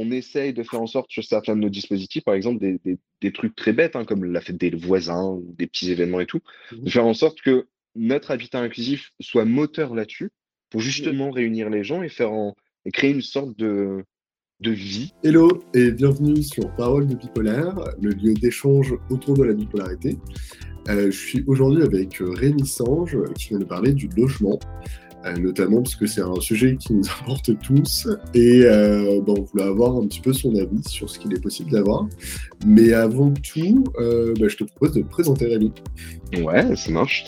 on essaye de faire en sorte sur certains de nos dispositifs, par exemple des, trucs très bêtes, hein, comme la fête des voisins ou des petits événements et tout, mmh de faire en sorte que notre habitat inclusif soit moteur là-dessus pour justement réunir les gens et faire en, et créer une sorte de, de vie. Hello et bienvenue sur Parole de Bipolaire, le lieu d'échange autour de la bipolarité. Euh, je suis aujourd'hui avec Rémi Sange qui vient nous parler du logement. Euh, notamment parce que c'est un sujet qui nous importe tous et euh, on voulait avoir un petit peu son avis sur ce qu'il est possible d'avoir. Mais avant tout, euh, bah, je te propose de te présenter Rémi. Ouais, ça marche.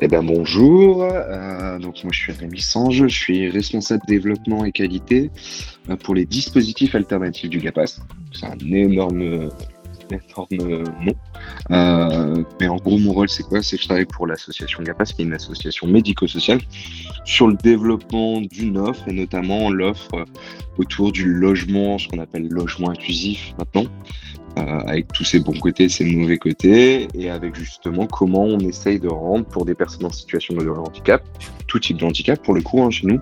Eh ben bonjour, donc moi je suis Rémi Sange, je suis responsable développement et qualité pour les dispositifs alternatifs du GAPAS. C'est un énorme énorme. Euh, mais en gros, mon rôle, c'est quoi? C'est que je travaille pour l'association GAPAS, qui est une association médico-sociale, sur le développement d'une offre, et notamment l'offre autour du logement, ce qu'on appelle logement inclusif maintenant, euh, avec tous ses bons côtés, ses mauvais côtés, et avec justement comment on essaye de rendre pour des personnes en situation de handicap, tout type de handicap pour le coup hein, chez nous,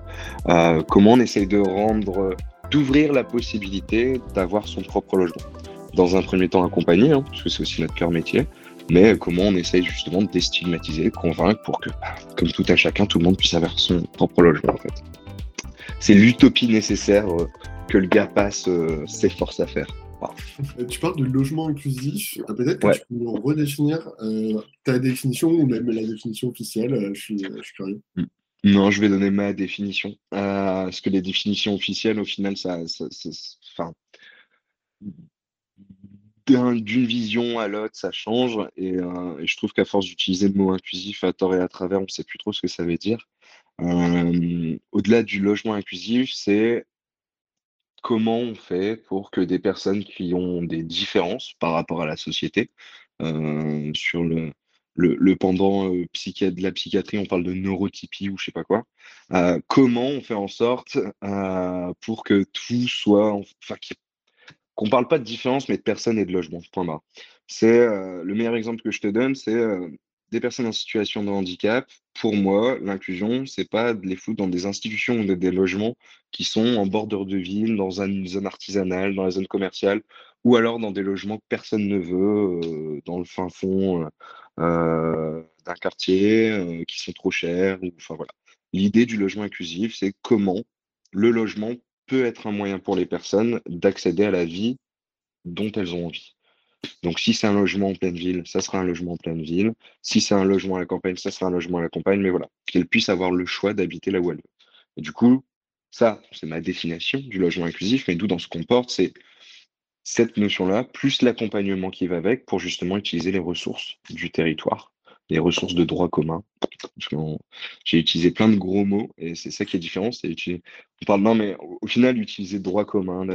euh, comment on essaye de rendre, d'ouvrir la possibilité d'avoir son propre logement dans un premier temps accompagner, hein, parce que c'est aussi notre cœur métier, mais comment on essaye justement de déstigmatiser, convaincre pour que, bah, comme tout à chacun, tout le monde puisse avoir son propre logement en fait. C'est l'utopie nécessaire euh, que le gars passe euh, s'efforce à faire. Euh, tu parles de logement inclusif. Peut-être que tu peux nous redéfinir ta définition ou même la définition officielle. Je suis, curieux. Mm. Non, je vais donner ma définition. parce que les définitions officielles, au final, ça, ça, enfin, d'une vision à l'autre, ça change. Euh, et, je trouve qu'à force d'utiliser le mot inclusif à tort et à travers, on ne sait plus trop ce que ça veut dire. Euh, au-delà du logement inclusif, c'est comment on fait pour que des personnes qui ont des différences par rapport à la société, euh, sur le, pendant de la psychiatrie, on parle de neurotypie ou je sais pas quoi, comment on fait en sorte pour que tout soit, enfin, qu'on parle pas de différence, mais de personnes et de logement. Point barre. C'est euh, le meilleur exemple que je te donne, c'est euh, des personnes en situation de handicap. Pour moi, l'inclusion, c'est pas de les foutre dans des institutions ou des logements qui sont en bordure de ville, dans une zone artisanale, dans la zone commerciale, ou alors dans des logements que personne ne veut, euh, dans le fin fond d'un quartier, qui sont trop chers. Enfin voilà. L'idée du logement inclusif, c'est comment le logement peut être un moyen pour les personnes d'accéder à la vie dont elles ont envie. Donc, si c'est un logement en pleine ville, ça sera un logement en pleine ville. Si c'est un logement à la campagne, ça sera un logement à la campagne. Mais voilà, qu'elles puissent avoir le choix d'habiter là où elles veulent. Du coup, ça, c'est ma définition du logement inclusif. Mais d'où dans ce qu'on porte, c'est cette notion-là, plus l'accompagnement qui va avec pour justement utiliser les ressources du territoire les ressources de droit commun. J'ai utilisé plein de gros mots et c'est ça qui est différent. On parle non, mais au, final, utiliser droit commun,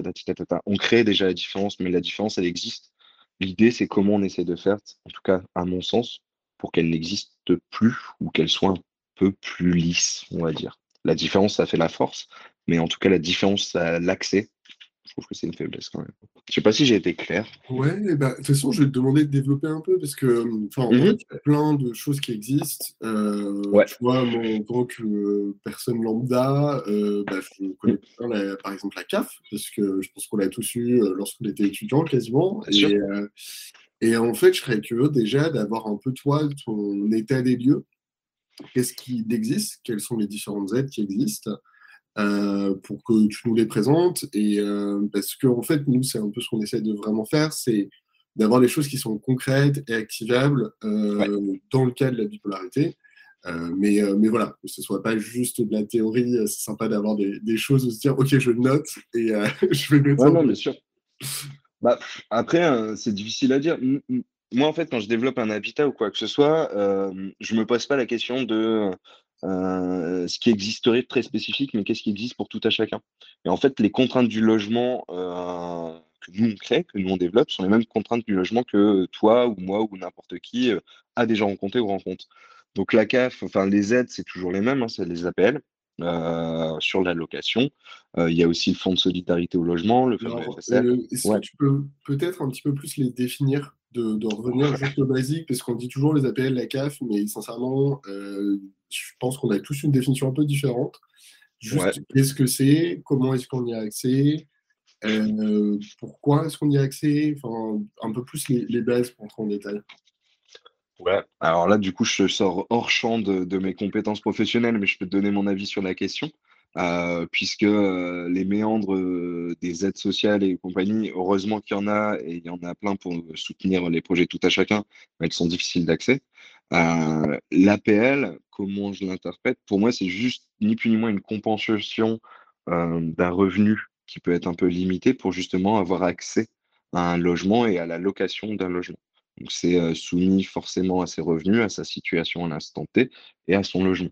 on crée déjà la différence, mais la différence, elle existe. L'idée, c'est comment on essaie de faire, en tout cas à mon sens, pour qu'elle n'existe plus ou qu'elle soit un peu plus lisse, on va dire. La différence, ça fait la force, mais en tout cas, la différence, l'accès, je trouve que c'est une faiblesse quand même. Je sais pas si j'ai été clair. Ouais, bah, de toute façon, je vais te demander de développer un peu parce que, enfin, il y a mhm. plein de choses qui existent. Euh, Tu vois, moi, en tant que personne lambda, euh, bah, je connais bien, par exemple, la CAF parce que je pense qu'on l'a tous eu euh, lorsqu'on était étudiant quasiment. Et, euh, et, en fait, je serais curieux déjà d'avoir un peu, toi, ton état des lieux. Qu'est-ce qui existe? Quelles sont les différentes aides qui existent? Euh, pour que tu nous les présentes. Et euh, parce qu'en en fait, nous, c'est un peu ce qu'on essaie de vraiment faire, c'est d'avoir des choses qui sont concrètes et activables euh, dans le cas de la bipolarité. mais, mais voilà, que ce soit pas juste de la théorie, c'est sympa d'avoir des, des, choses où se dire, ok, je note et je vais mettre ouais, non, bien sûr. Bah, après, c'est difficile à dire. Moi, en fait, quand je développe un habitat ou quoi que ce soit, je me pose pas la question de euh, ce qui existerait de très spécifique, mais qu'est-ce qui existe pour tout à chacun? Et en fait, les contraintes du logement euh, que nous on crée, que nous on développe, sont les mêmes contraintes du logement que toi ou moi ou n'importe qui euh, a déjà rencontré ou rencontre. Donc la CAF, enfin les aides, c'est toujours les mêmes, hein, c'est les APL. sur la location. il y a aussi le fonds de solidarité au logement, le fonds Est-ce que tu peux peut-être un petit peu plus les définir, de, de revenir juste au basique, parce qu'on dit toujours les APL, la CAF, mais sincèrement, je pense qu'on a tous une définition un peu différente. Juste qu'est-ce que c'est, comment est-ce qu'on y a accès, pourquoi est-ce qu'on y a accès? Enfin, Un peu plus les, bases pour entrer en détail. Ouais, alors là, du coup, je sors hors champ de, mes compétences professionnelles, mais je peux te donner mon avis sur la question. Euh, puisque euh, les méandres euh, des aides sociales et compagnie, heureusement qu'il y en a, et il y en a plein pour soutenir les projets tout à chacun, mais elles sont difficiles d'accès. L'APL, comment je l'interprète, pour moi, c'est juste ni plus ni moins une compensation d'un revenu qui peut être un peu limité pour justement avoir accès à un logement et à la location d'un logement. Donc c'est soumis forcément à ses revenus, à sa situation à l'instant T et à son logement.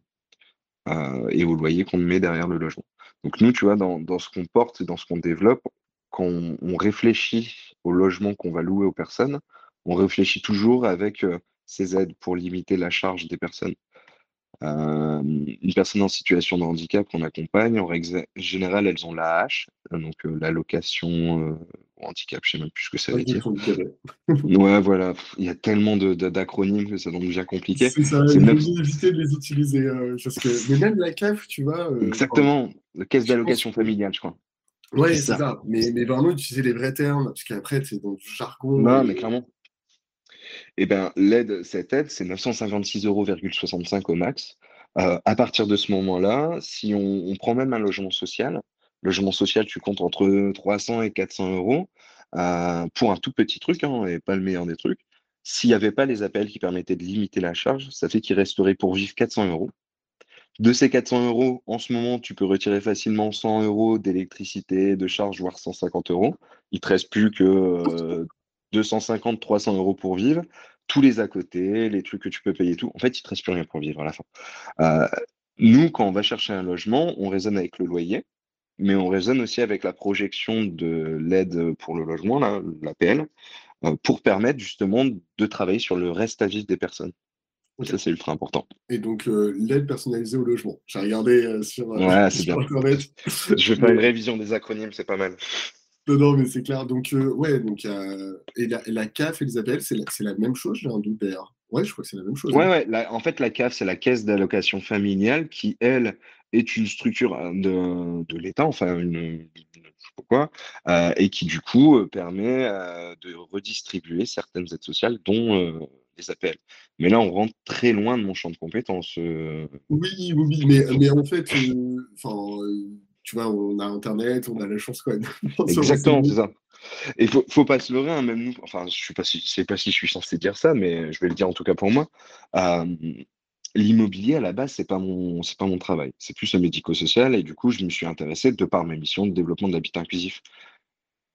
Euh, et au loyer qu'on met derrière le logement. Donc nous, tu vois, dans, ce qu'on porte et dans ce qu'on développe, quand on, réfléchit au logement qu'on va louer aux personnes, on réfléchit toujours avec euh, ces aides pour limiter la charge des personnes. Euh, une personne en situation de handicap qu'on accompagne, en règle générale, elles ont l'AH, donc l'allocation handicap, je ne sais même plus ce que ça veut dire. ouais, voilà, il y a tellement d'acronymes que ça devient compliqué. C'est ça, il même... éviter de les utiliser. Euh, mais même la CAF, tu vois. Euh, Exactement, la caisse d'allocation familiale, je crois. Ouais, c'est ça. Mais, mais, vraiment utiliser les vrais termes, parce qu'après, c'est dans le jargon. Non, mais clairement. Eh bien, l'aide, cette aide, c'est 956,65 euros au max. Euh, à partir de ce moment-là, si on, prend même un logement social, logement social, tu comptes entre 300 et 400 euros euh, pour un tout petit truc, hein, et pas le meilleur des trucs. S'il n'y avait pas les appels qui permettaient de limiter la charge, ça fait qu'il resterait pour vivre 400 euros. De ces 400 euros, en ce moment, tu peux retirer facilement 100 euros d'électricité, de charge, voire 150 euros. Il te reste plus que 250, euh, 300 euros pour vivre. Tous les à côté, les trucs que tu peux payer, tout. En fait, il te reste plus rien pour vivre à la fin. Euh, nous, quand on va chercher un logement, on raisonne avec le loyer mais on raisonne aussi avec la projection de l'aide pour le logement, l'APL, euh, pour permettre justement de travailler sur le reste à vivre des personnes. Ça, c'est ultra important. Et donc, euh, l'aide personnalisée au logement. J'ai regardé euh, sur, ouais, sur Internet. Je vais faire une révision des acronymes, c'est pas mal. Non, non, mais c'est clair. Donc, ouais, donc, et la, CAF et les APL, c'est la, même chose, j'ai un doute d'ailleurs. Ouais, je crois que c'est la même chose. Ouais, hein. ouais. en fait, la CAF, c'est la caisse d'allocation familiale qui, elle, est une structure euh, de, l'État, enfin, une, je sais pas quoi, euh, et qui, du coup, euh, permet de redistribuer certaines aides sociales, dont les APL. Mais là, on rentre très loin de mon champ de compétences. Oui, oui, oui, mais, mais en fait, tu vois, on a Internet, on a la chance quand même. Exactement, c'est ça. Et faut, faut pas se leurrer, hein, même nous, enfin, je sais pas si, sais pas si je suis censé dire ça, mais je vais le dire en tout cas pour moi. Euh, l'immobilier à la base, c'est pas mon, c'est pas mon travail. C'est plus le médico-social, et du coup, je me suis intéressé de par mes missions de développement de l'habitat inclusif.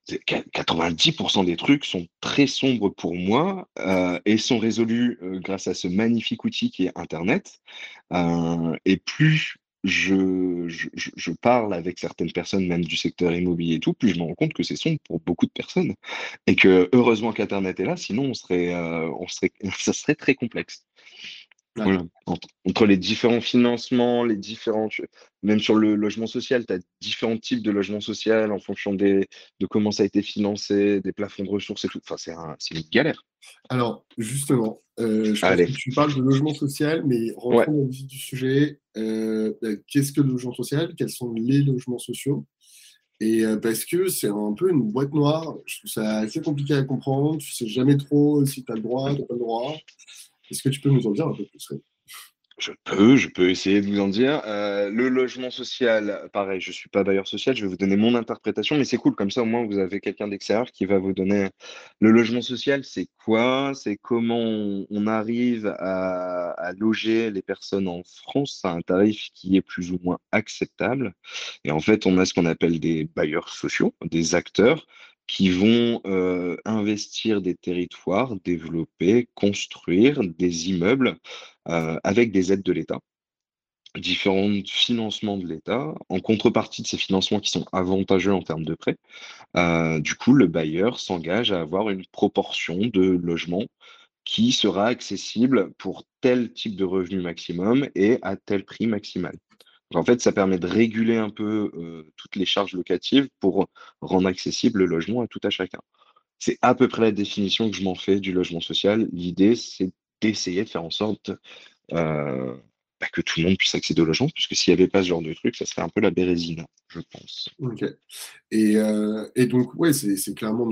90% des trucs sont très sombres pour moi euh, et sont résolus euh, grâce à ce magnifique outil qui est Internet. et plus je, je, parle avec certaines personnes, même du secteur immobilier et tout, plus je me rends compte que c'est sombre pour beaucoup de personnes. Et que heureusement qu'Internet est là, sinon on serait, euh, on serait, ça serait très complexe. Entre, les différents financements, les différents, même sur le logement social, tu as différents types de logements social en fonction des, de comment ça a été financé, des plafonds de ressources et tout. Enfin, c'est une galère. Alors, justement, euh, je pense que tu parles de logement social, mais rentrons dans le vif du sujet. Euh, bah, qu'est-ce que le logement social? Quels sont les logements sociaux? Et euh, parce que c'est un peu une boîte noire, je trouve ça assez compliqué à comprendre. Tu sais jamais trop si tu as le droit, tu n'as pas le droit. Est-ce que tu peux nous en dire un peu plus je peux, je peux essayer de vous en dire. Euh, le logement social, pareil, je ne suis pas bailleur social, je vais vous donner mon interprétation, mais c'est cool, comme ça au moins vous avez quelqu'un d'extérieur qui va vous donner le logement social, c'est quoi? C'est comment on, arrive à, à, loger les personnes en France? À un tarif qui est plus ou moins acceptable. Et en fait, on a ce qu'on appelle des bailleurs sociaux, des acteurs qui vont investir des territoires, développer, construire des immeubles avec des aides de l'État, différents financements de l'État, en contrepartie de ces financements qui sont avantageux en termes de prêts. Du coup, le bailleur s'engage à avoir une proportion de logements qui sera accessible pour tel type de revenu maximum et à tel prix maximal. En fait, ça permet de réguler un peu toutes les charges locatives pour rendre accessible le logement à tout à chacun. C'est à peu près la définition que je m'en fais du logement social. L'idée, c'est d'essayer de faire en sorte bah, que tout le monde puisse accéder au logement, puisque s'il n'y avait pas ce genre de truc, ça serait un peu la bérésine, je pense. Ok. Et, donc, ouais, c'est clairement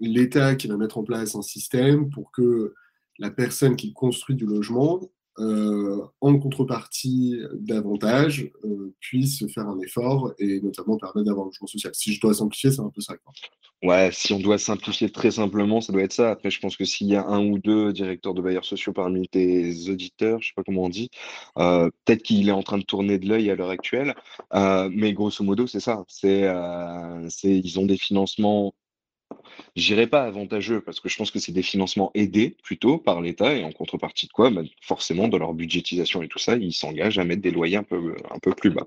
l'État qui va mettre en place un système pour que la personne qui construit du logement en contrepartie davantage, euh, puisse faire un effort et notamment permettre d'avoir un logement social. Si je dois simplifier, c'est un peu ça. Ouais, si on doit simplifier très simplement, ça doit être ça. Après, je pense que s'il y a un ou deux directeurs de bailleurs sociaux parmi tes auditeurs, je sais pas comment on dit, euh, peut-être qu'il est en train de tourner de l'œil à l'heure actuelle. mais grosso modo, c'est ça. C'est, ils ont des financements J'irai pas avantageux parce que je pense que c'est des financements aidés plutôt par l'État et en contrepartie de quoi, bah, forcément, dans leur budgétisation et tout ça, ils s'engagent à mettre des loyers un peu, un peu plus bas.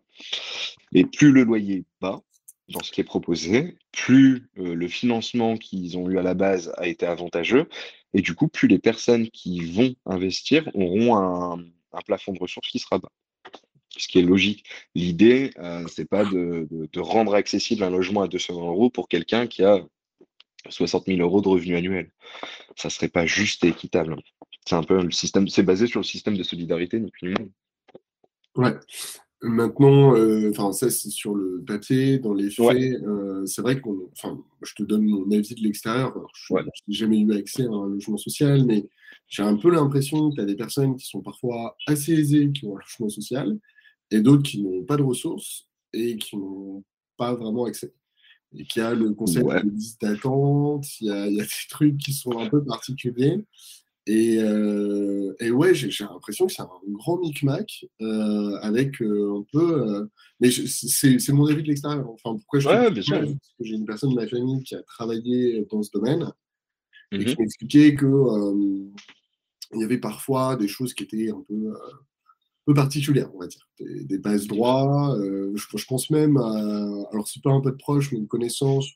Et plus le loyer est bas dans ce qui est proposé, plus euh, le financement qu'ils ont eu à la base a été avantageux et du coup, plus les personnes qui vont investir auront un, plafond de ressources qui sera bas ce qui est logique. L'idée, euh, c'est pas de, de, rendre accessible un logement à 200 euros pour quelqu'un qui a 60 000 euros de revenus annuels. Ça serait pas juste et équitable. C'est un peu le système, c'est basé sur le système de solidarité, ni plus Ouais. Maintenant, euh, ça c'est sur le papier, dans les faits, euh, c'est vrai qu'on, enfin, je te donne mon avis de l'extérieur. Je n'ai jamais eu accès à un logement social, mais j'ai un peu l'impression qu'il y a des personnes qui sont parfois assez aisées, qui ont un logement social, et d'autres qui n'ont pas de ressources et qui n'ont pas vraiment accès et qu'il y a le concept de liste d'attente, il y, a, des trucs qui sont un peu particuliers. Et, euh, et ouais, j'ai l'impression que c'est un grand micmac euh, avec euh, un peu. mais c'est mon avis de l'extérieur. Enfin, pourquoi je ouais, bien sûr. Parce que j'ai une personne de ma famille qui a travaillé dans ce domaine et qui mm-hmm. m'expliquait que il y avait parfois des choses qui étaient un peu particulière, on va dire. Des, bases droits. Euh, je, pense même à. Alors, c'est pas un peu de proche, mais une connaissance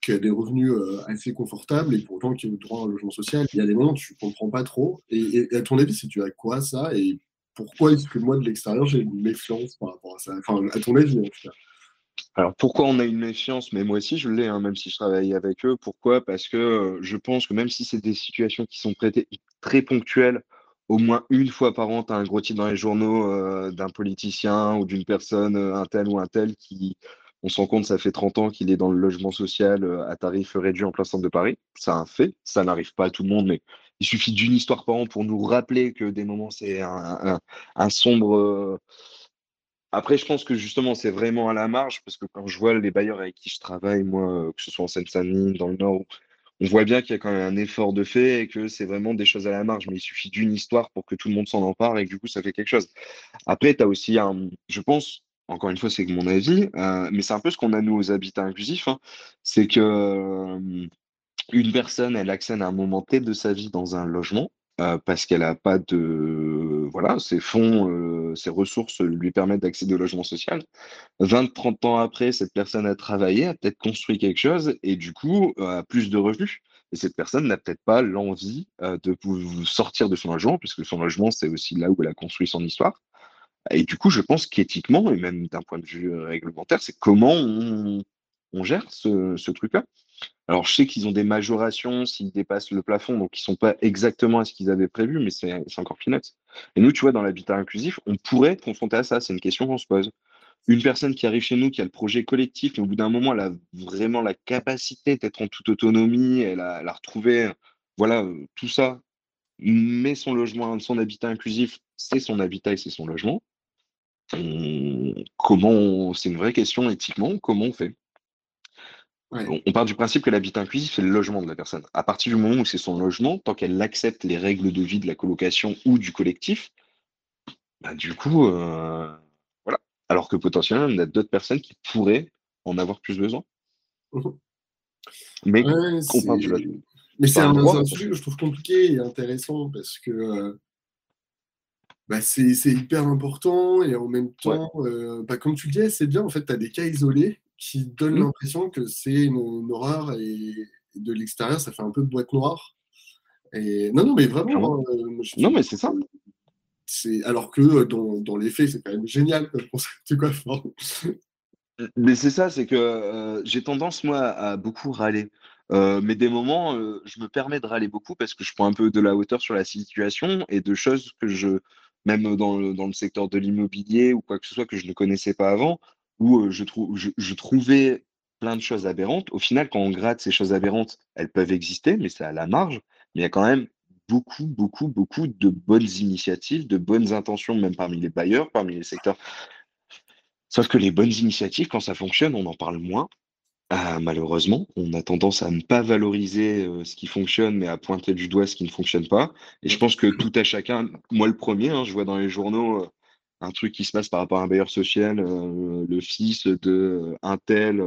qui a des revenus euh, assez confortables et pourtant qui a le droit à un logement social. Il y a des moments où tu comprends pas trop. Et, à ton avis, c'est tu à quoi ça? Et pourquoi est-ce que moi, de l'extérieur, j'ai une méfiance par rapport à ça? Enfin, à ton avis, en tout cas. Alors pourquoi on a une méfiance? Mais moi aussi je l'ai, hein, même si je travaille avec eux. Pourquoi? Parce que euh, je pense que même si c'est des situations qui sont traitées très ponctuelles, au moins une fois par an, tu as un gros titre dans les journaux euh, d'un politicien ou d'une personne, euh, un tel ou un tel, qui, on se rend compte, ça fait 30 ans qu'il est dans le logement social euh, à tarif réduit en plein centre de Paris. C'est un fait, ça n'arrive pas à tout le monde, mais il suffit d'une histoire par an pour nous rappeler que des moments, c'est un, sombre. Après, je pense que justement, c'est vraiment à la marge, parce que quand je vois les bailleurs avec qui je travaille, moi, que ce soit en Seine-Saint-Denis, dans le Nord, on voit bien qu'il y a quand même un effort de fait et que c'est vraiment des choses à la marge, mais il suffit d'une histoire pour que tout le monde s'en empare et que du coup, ça fait quelque chose. Après, tu as aussi un, je pense, encore une fois, c'est mon avis, euh, mais c'est un peu ce qu'on a nous aux habitats inclusifs, hein. c'est que euh, une personne, elle accède à un moment T de sa vie dans un logement euh, parce qu'elle n'a pas de, voilà, ses fonds, ses ressources lui permettent d'accéder au logement social. 20-30 ans après, cette personne a travaillé, a peut-être construit quelque chose et du coup a plus de revenus. Et cette personne n'a peut-être pas l'envie de sortir de son logement, puisque son logement, c'est aussi là où elle a construit son histoire. Et du coup, je pense qu'éthiquement, et même d'un point de vue réglementaire, c'est comment on, gère ce, truc-là. Alors, je sais qu'ils ont des majorations s'ils dépassent le plafond, donc ils ne sont pas exactement à ce qu'ils avaient prévu, mais c'est encore peanuts. Et nous, tu vois, dans l'habitat inclusif, on pourrait être confronté à ça. C'est une question qu'on se pose. Une personne qui arrive chez nous, qui a le projet collectif, mais au bout d'un moment, elle a vraiment la capacité d'être en toute autonomie, elle a, retrouvé, voilà, tout ça, mais son logement, son habitat inclusif, c'est son habitat et c'est son logement. comment, c'est une vraie question éthiquement, comment on fait? On, part du principe que l'habitat inclusif, c'est le logement de la personne. À partir du moment où c'est son logement, tant qu'elle accepte les règles de vie de la colocation ou du collectif, bah, du coup, euh, voilà. Alors que potentiellement, il y a d'autres personnes qui pourraient en avoir plus besoin. Mmh Mais Mais c'est un, sujet que je trouve compliqué et intéressant parce que euh, bah, c'est hyper important et en même temps, euh, bah, comme tu le disais, c'est bien, en fait, tu as des cas isolés qui donnent mmh. l'impression que c'est une, horreur et, de l'extérieur, ça fait un peu boîte noire. Et non, non, mais vraiment. Euh, non, mais c'est ça. Alors que dans, dans les faits, c'est quand même génial comme concept. Quoi, mais c'est ça, c'est que euh, j'ai tendance, moi, à beaucoup râler. Euh, mais des moments, je me permets de râler beaucoup parce que je prends un peu de la hauteur sur la situation et de choses que je même dans le, dans le secteur de l'immobilier ou quoi que ce soit que je ne connaissais pas avant, où je, trouvais plein de choses aberrantes. Au final, quand on gratte ces choses aberrantes, elles peuvent exister, mais c'est à la marge. Mais il y a quand même beaucoup, beaucoup, beaucoup de bonnes initiatives, de bonnes intentions, même parmi les bailleurs, parmi les secteurs. Sauf que les bonnes initiatives, quand ça fonctionne, on en parle moins. Ah, malheureusement, on a tendance à ne pas valoriser ce qui fonctionne, mais à pointer du doigt ce qui ne fonctionne pas. Et je pense que tout à chacun, moi le premier, hein, je vois dans les journaux un truc qui se passe par rapport à un bailleur social, euh, le fils de un tel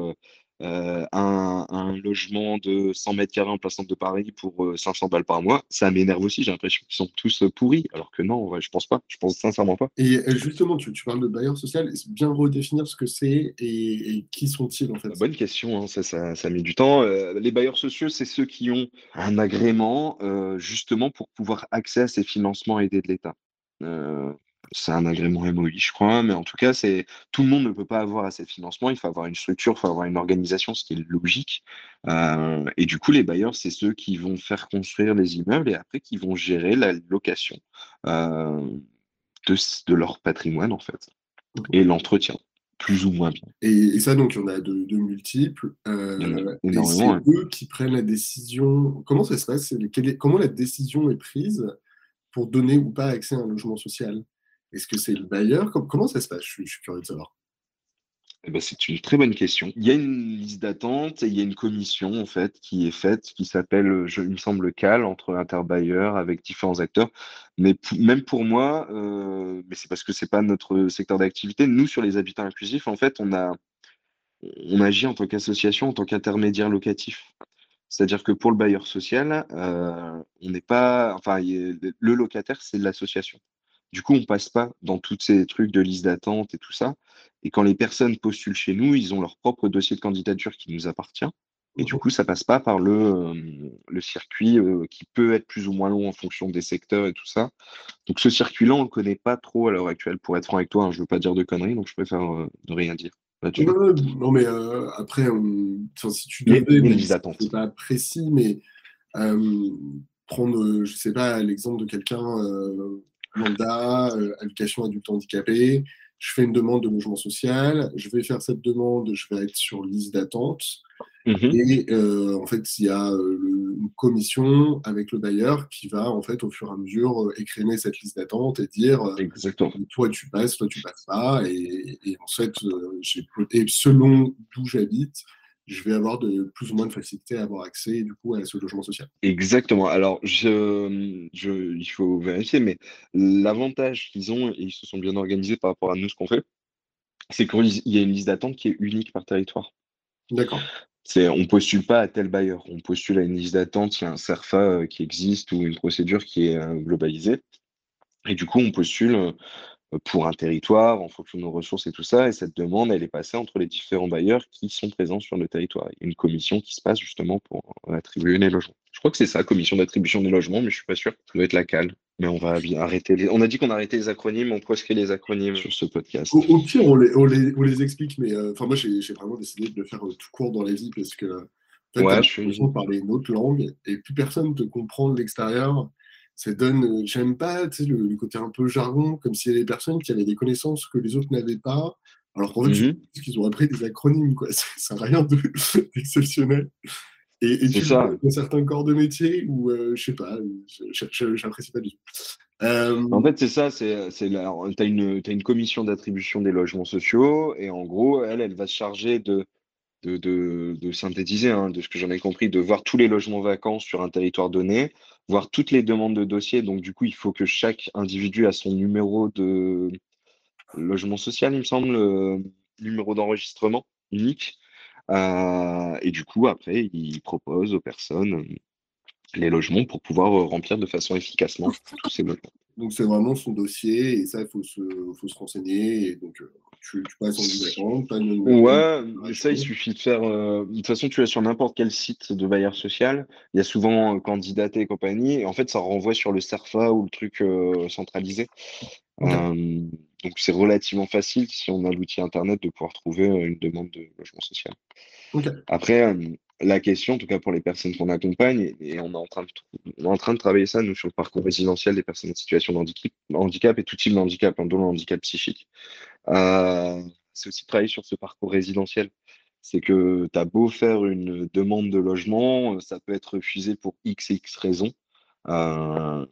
euh, un, logement de 100 mètres carrés en plein centre de Paris pour 500 euh, balles par mois, ça m'énerve aussi. J'ai l'impression qu'ils sont tous euh, pourris, alors que non, je pense pas. Je pense sincèrement pas. Et justement, tu, parles de bailleur social. Bien redéfinir ce que c'est et, qui sont-ils en fait? Bonne question. Hein, ça, ça, ça, met du temps. les bailleurs sociaux, c'est ceux qui ont un agrément justement pour pouvoir accès à ces financements aidés de l'État c'est un agrément MOI, je crois, mais en tout cas, c'est tout le monde ne peut pas avoir assez de financement. Il faut avoir une structure, il faut avoir une organisation, ce qui est logique. Euh, et du coup, les bailleurs, c'est ceux qui vont faire construire les immeubles et après qui vont gérer la location euh, de, leur patrimoine, en fait, et l'entretien, plus ou moins bien. Et, ça, donc, il y en a de, multiples. Euh, et c'est eux qui prennent la décision. Comment ça se passe? Comment la décision est prise pour donner ou pas accès à un logement social? Est-ce que c'est le bailleur Comment ça se passe? Je suis, curieux de savoir. Eh ben, c'est une très bonne question. Il y a une liste d'attente et il y a une commission en fait qui est faite, qui s'appelle, il me semble, CAL entre interbailleurs avec différents acteurs. Mais même pour moi, euh, mais c'est parce que c'est pas notre secteur d'activité. Nous, sur les habitats inclusifs, en fait, on a, on agit en tant qu'association, en tant qu'intermédiaire locatif. C'est-à-dire que pour le bailleur social, euh, on n'est pas, enfin, le locataire, c'est l'association. Du coup, on passe pas dans tous ces trucs de liste d'attente et tout ça. Et quand les personnes postulent chez nous, ils ont leur propre dossier de candidature qui nous appartient. Et du coup, ça passe pas par le, euh, le circuit euh, qui peut être plus ou moins long en fonction des secteurs et tout ça. Donc ce circuit-là, on le connaît pas trop à l'heure actuelle. Pour être franc avec toi, je hein, je veux pas dire de conneries, donc je préfère euh, ne rien dire. Non, mais après, si tu devais, c'est pas précis, mais prendre, je sais pas, l'exemple de quelqu'un mandat, euh, allocation adulte handicapé. Je fais une demande de logement social. Je vais faire cette demande. Je vais être sur liste d'attente. Mhm. Et euh, en fait, il y a euh, une commission avec le bailleur qui va, en fait, au fur et à mesure, écrémer cette liste d'attente et dire toi tu passes, toi tu passes pas. Et, et en fait, et selon d'où j'habite, je vais avoir de plus ou moins de facilité à avoir accès du coup à ce logement social. Exactement. Alors, je, je, il faut vérifier, mais l'avantage qu'ils ont, et ils se sont bien organisés par rapport à nous, ce qu'on fait, c'est qu'il y a une liste d'attente qui est unique par territoire. D'accord. C'est, on postule pas à tel bailleur, on postule à une liste d'attente, il y a un CERFA euh, qui existe ou une procédure qui est euh, globalisée. Et du coup, on postule euh, pour un territoire en fonction de nos ressources et tout ça. Et cette demande, elle est passée entre les différents bailleurs qui sont présents sur le territoire. Il y a une commission qui se passe justement pour attribuer les logements. Je crois que c'est ça, commission d'attribution des logements, mais je suis pas sûr. Ça doit être la CAL. Mais on va arrêter les... On a dit qu'on arrêtait les acronymes, on proscrit les acronymes sur ce podcast. Au, pire, on les, on, les, on les, explique, mais euh, enfin moi, j'ai vraiment décidé de le faire tout court dans la vie parce que fait, ouais, je suis... parler une autre langue et plus personne te comprend de l'extérieur ça donne, euh, j'aime pas le, côté un peu jargon, comme s'il y avait des personnes qui avaient des connaissances que les autres n'avaient pas, alors qu'en fait, mmh qu'ils ont appris des acronymes, quoi. Ça n'a rien d'exceptionnel. et, et tu ça. dans certains corps de métier où, euh, je sais pas, j'apprécie pas du tout. Euh, en fait, c'est ça, c'est, tu as une, as une commission d'attribution des logements sociaux, et en gros, elle, elle va se charger de, de, de, de synthétiser, hein, de ce que j'en ai compris, de voir tous les logements vacants sur un territoire donné, voir toutes les demandes de dossier. Donc, du coup, il faut que chaque individu a son numéro de logement social, il me semble, euh, numéro d'enregistrement unique. Euh, et du coup, après, il propose aux personnes euh, les logements pour pouvoir remplir de façon efficacement tous ces logements. Donc, c'est vraiment son dossier et ça, il faut se, faut se renseigner. Et donc, tu, passes en pas Ouais, ça, il suffit de faire. Euh, de toute façon, tu es sur n'importe quel site de bailleur social. Il y a souvent euh, candidaté et compagnie. Et en fait, ça renvoie sur le CERFA ou le truc euh, centralisé. donc, c'est relativement facile si on a l'outil Internet de pouvoir trouver une demande de logement social. Après, la question, en tout cas pour les personnes qu'on accompagne, et, on, est en train de, travailler ça, nous, sur le parcours résidentiel des personnes en situation de handicap, et tout type de handicap, hein, dont le handicap psychique. Euh, c'est aussi travailler sur ce parcours résidentiel. C'est que tu as beau faire une demande de logement, ça peut être refusé pour x et x raisons. Euh,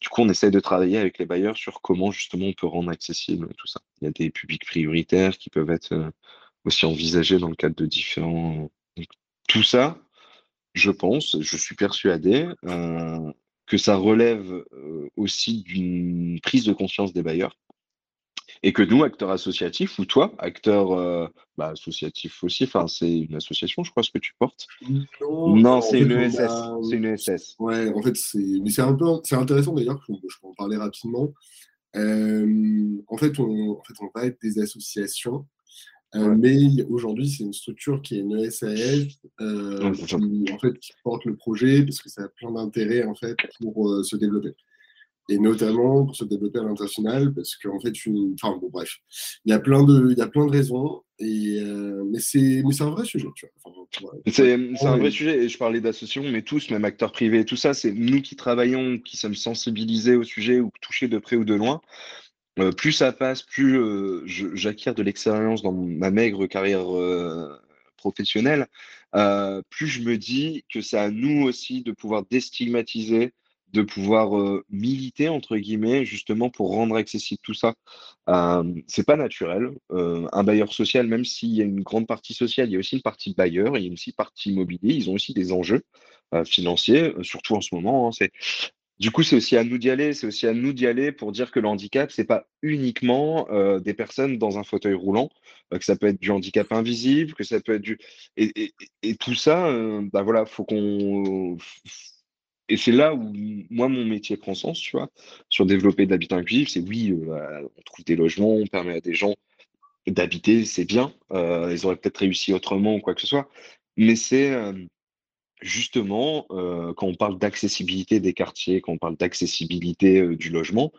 du coup, on essaie de travailler avec les bailleurs sur comment justement on peut rendre accessible tout ça. Il y a des publics prioritaires qui peuvent être euh, aussi envisagés dans le cadre de différents. Tout ça, je pense, je suis persuadé euh, que ça relève aussi d'une prise de conscience des bailleurs et que nous, acteurs associatifs, ou toi, acteur euh, bah, associatif aussi, enfin, c'est une association, je crois, ce que tu portes. Non, c'est une ESS. C'est une ESS. Ouais, en fait, c'est, un peu, c'est intéressant d'ailleurs, je peux en parler rapidement. Euh, en fait, on, en fait, on va être des associations. Euh, mais aujourd'hui, c'est une structure qui est une qui, en fait, qui porte le projet parce que ça a plein d'intérêts en fait pour se développer et notamment pour se développer à l'international, parce qu'en fait, une... enfin bon, bref, il y a plein de, il y a plein de raisons, et, euh, mais c'est un vrai sujet. Tu vois. c'est un vrai sujet, et je parlais d'associations, mais tous, même acteurs privés, tout ça, c'est nous qui travaillons, qui sommes sensibilisés au sujet ou touchés de près ou de loin. Euh, plus ça passe, plus euh, j'acquiers de l'expérience dans ma maigre carrière professionnelle, plus je me dis que c'est à nous aussi de pouvoir déstigmatiser de pouvoir euh, militer, entre guillemets, justement pour rendre accessible tout ça. Euh, c'est pas naturel. Euh, un bailleur social, même s'il y a une grande partie sociale, il y a aussi une partie bailleur, il y a aussi une partie immobilier, ils ont aussi des enjeux euh, financiers, surtout en ce moment. Hein. Du coup, c'est aussi à nous d'y aller, c'est aussi à nous d'y aller pour dire que le handicap, c'est pas uniquement des personnes dans un fauteuil roulant, que ça peut être du handicap invisible, que ça peut être du... Et, tout ça, bah voilà, faut qu'on et c'est là où moi mon métier prend sens, tu vois, sur développer de l'habitat inclusif, c'est oui, euh, on trouve des logements, on permet à des gens d'habiter, c'est bien, euh, ils auraient peut-être réussi autrement ou quoi que ce soit, mais c'est euh, justement quand on parle d'accessibilité des quartiers, quand on parle d'accessibilité du logement,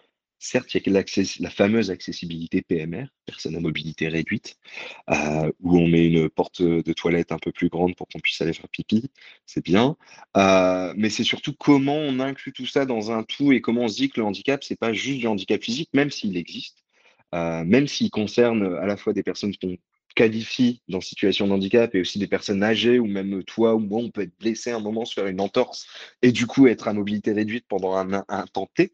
Certes, il y a la fameuse accessibilité PMR, personne à mobilité réduite, euh, où on met une porte de toilette un peu plus grande pour qu'on puisse aller faire pipi, c'est bien. Euh, mais c'est surtout comment on inclut tout ça dans un tout et comment on se dit que le handicap, c'est pas juste du handicap physique, même s'il existe, euh, même s'il concerne à la fois des personnes qu'on qualifie dans situation de handicap et aussi des personnes âgées ou même toi ou moi, on peut être blessé un moment, se faire une entorse et du coup être à mobilité réduite pendant un, un temps T.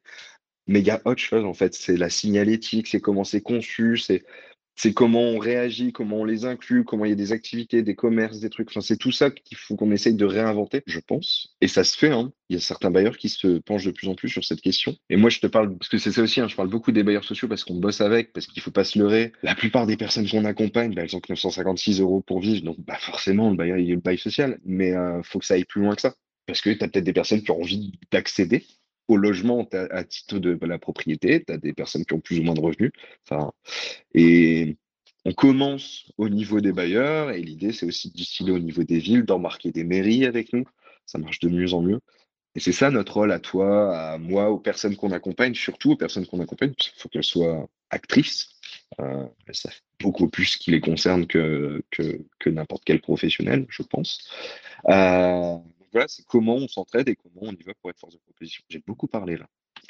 Mais il y a autre chose, en fait. C'est la signalétique, c'est comment c'est conçu, c'est c'est comment on réagit, comment on les inclut, comment il y a des activités, des commerces, des trucs. Enfin, c'est tout ça qu'il faut qu'on essaye de réinventer, je pense. Et ça se fait. Hein. Il y a certains bailleurs qui se penchent de plus en plus sur cette question. Et moi, je te parle, parce que c'est ça aussi, hein, je parle beaucoup des bailleurs sociaux parce qu'on bosse avec, parce qu'il faut pas se leurrer. La plupart des personnes qu'on accompagne, bah, elles ont que 956 euros pour vivre. Donc, bah, forcément, le bailleur, il y a le bail social. Mais euh, faut que ça aille plus loin que ça. Parce que tu as peut-être des personnes qui ont envie d'accéder au logement à, titre de la propriété, tu as des personnes qui ont plus ou moins de revenus. Enfin, et on commence au niveau des bailleurs, et l'idée, c'est aussi de distiller au niveau des villes, d'embarquer des mairies avec nous. Ça marche de mieux en mieux. Et c'est ça notre rôle à toi, à moi, aux personnes qu'on accompagne, surtout aux personnes qu'on accompagne, il faut qu'elles soient actrices. Euh, savent beaucoup plus qui les concerne que, que, que n'importe quel professionnel, je pense. Euh, voilà, c'est comment on s'entraide et comment on y va pour être force de proposition. J'ai beaucoup parlé là.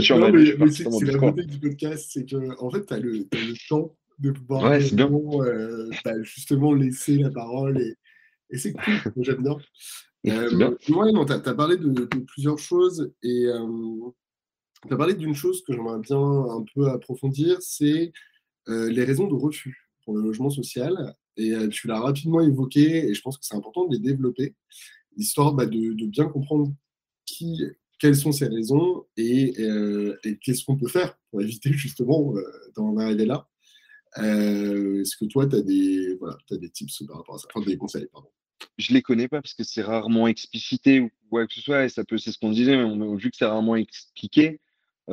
c'est la beauté du podcast, c'est que en fait, tu as, le temps de pouvoir euh, bah, justement laisser la parole et, et c'est cool, j'aime bien. Euh, moi, tu as, parlé de, plusieurs choses et euh, tu as parlé d'une chose que j'aimerais bien un peu approfondir, c'est euh, les raisons de refus pour le logement social. Et euh, tu l'as rapidement évoqué, et je pense que c'est important de les développer, histoire bah, de, bien comprendre qui, quelles sont ces raisons et, euh, qu'est-ce qu'on peut faire pour éviter justement euh, d'en arriver là. Est-ce que toi, tu as, des, voilà, as des tips par rapport à ça? Enfin, des conseils, pardon. Je les connais pas parce que c'est rarement explicité ou quoi que ce soit, et ça peut, c'est ce qu'on disait, mais vu que c'est rarement expliqué,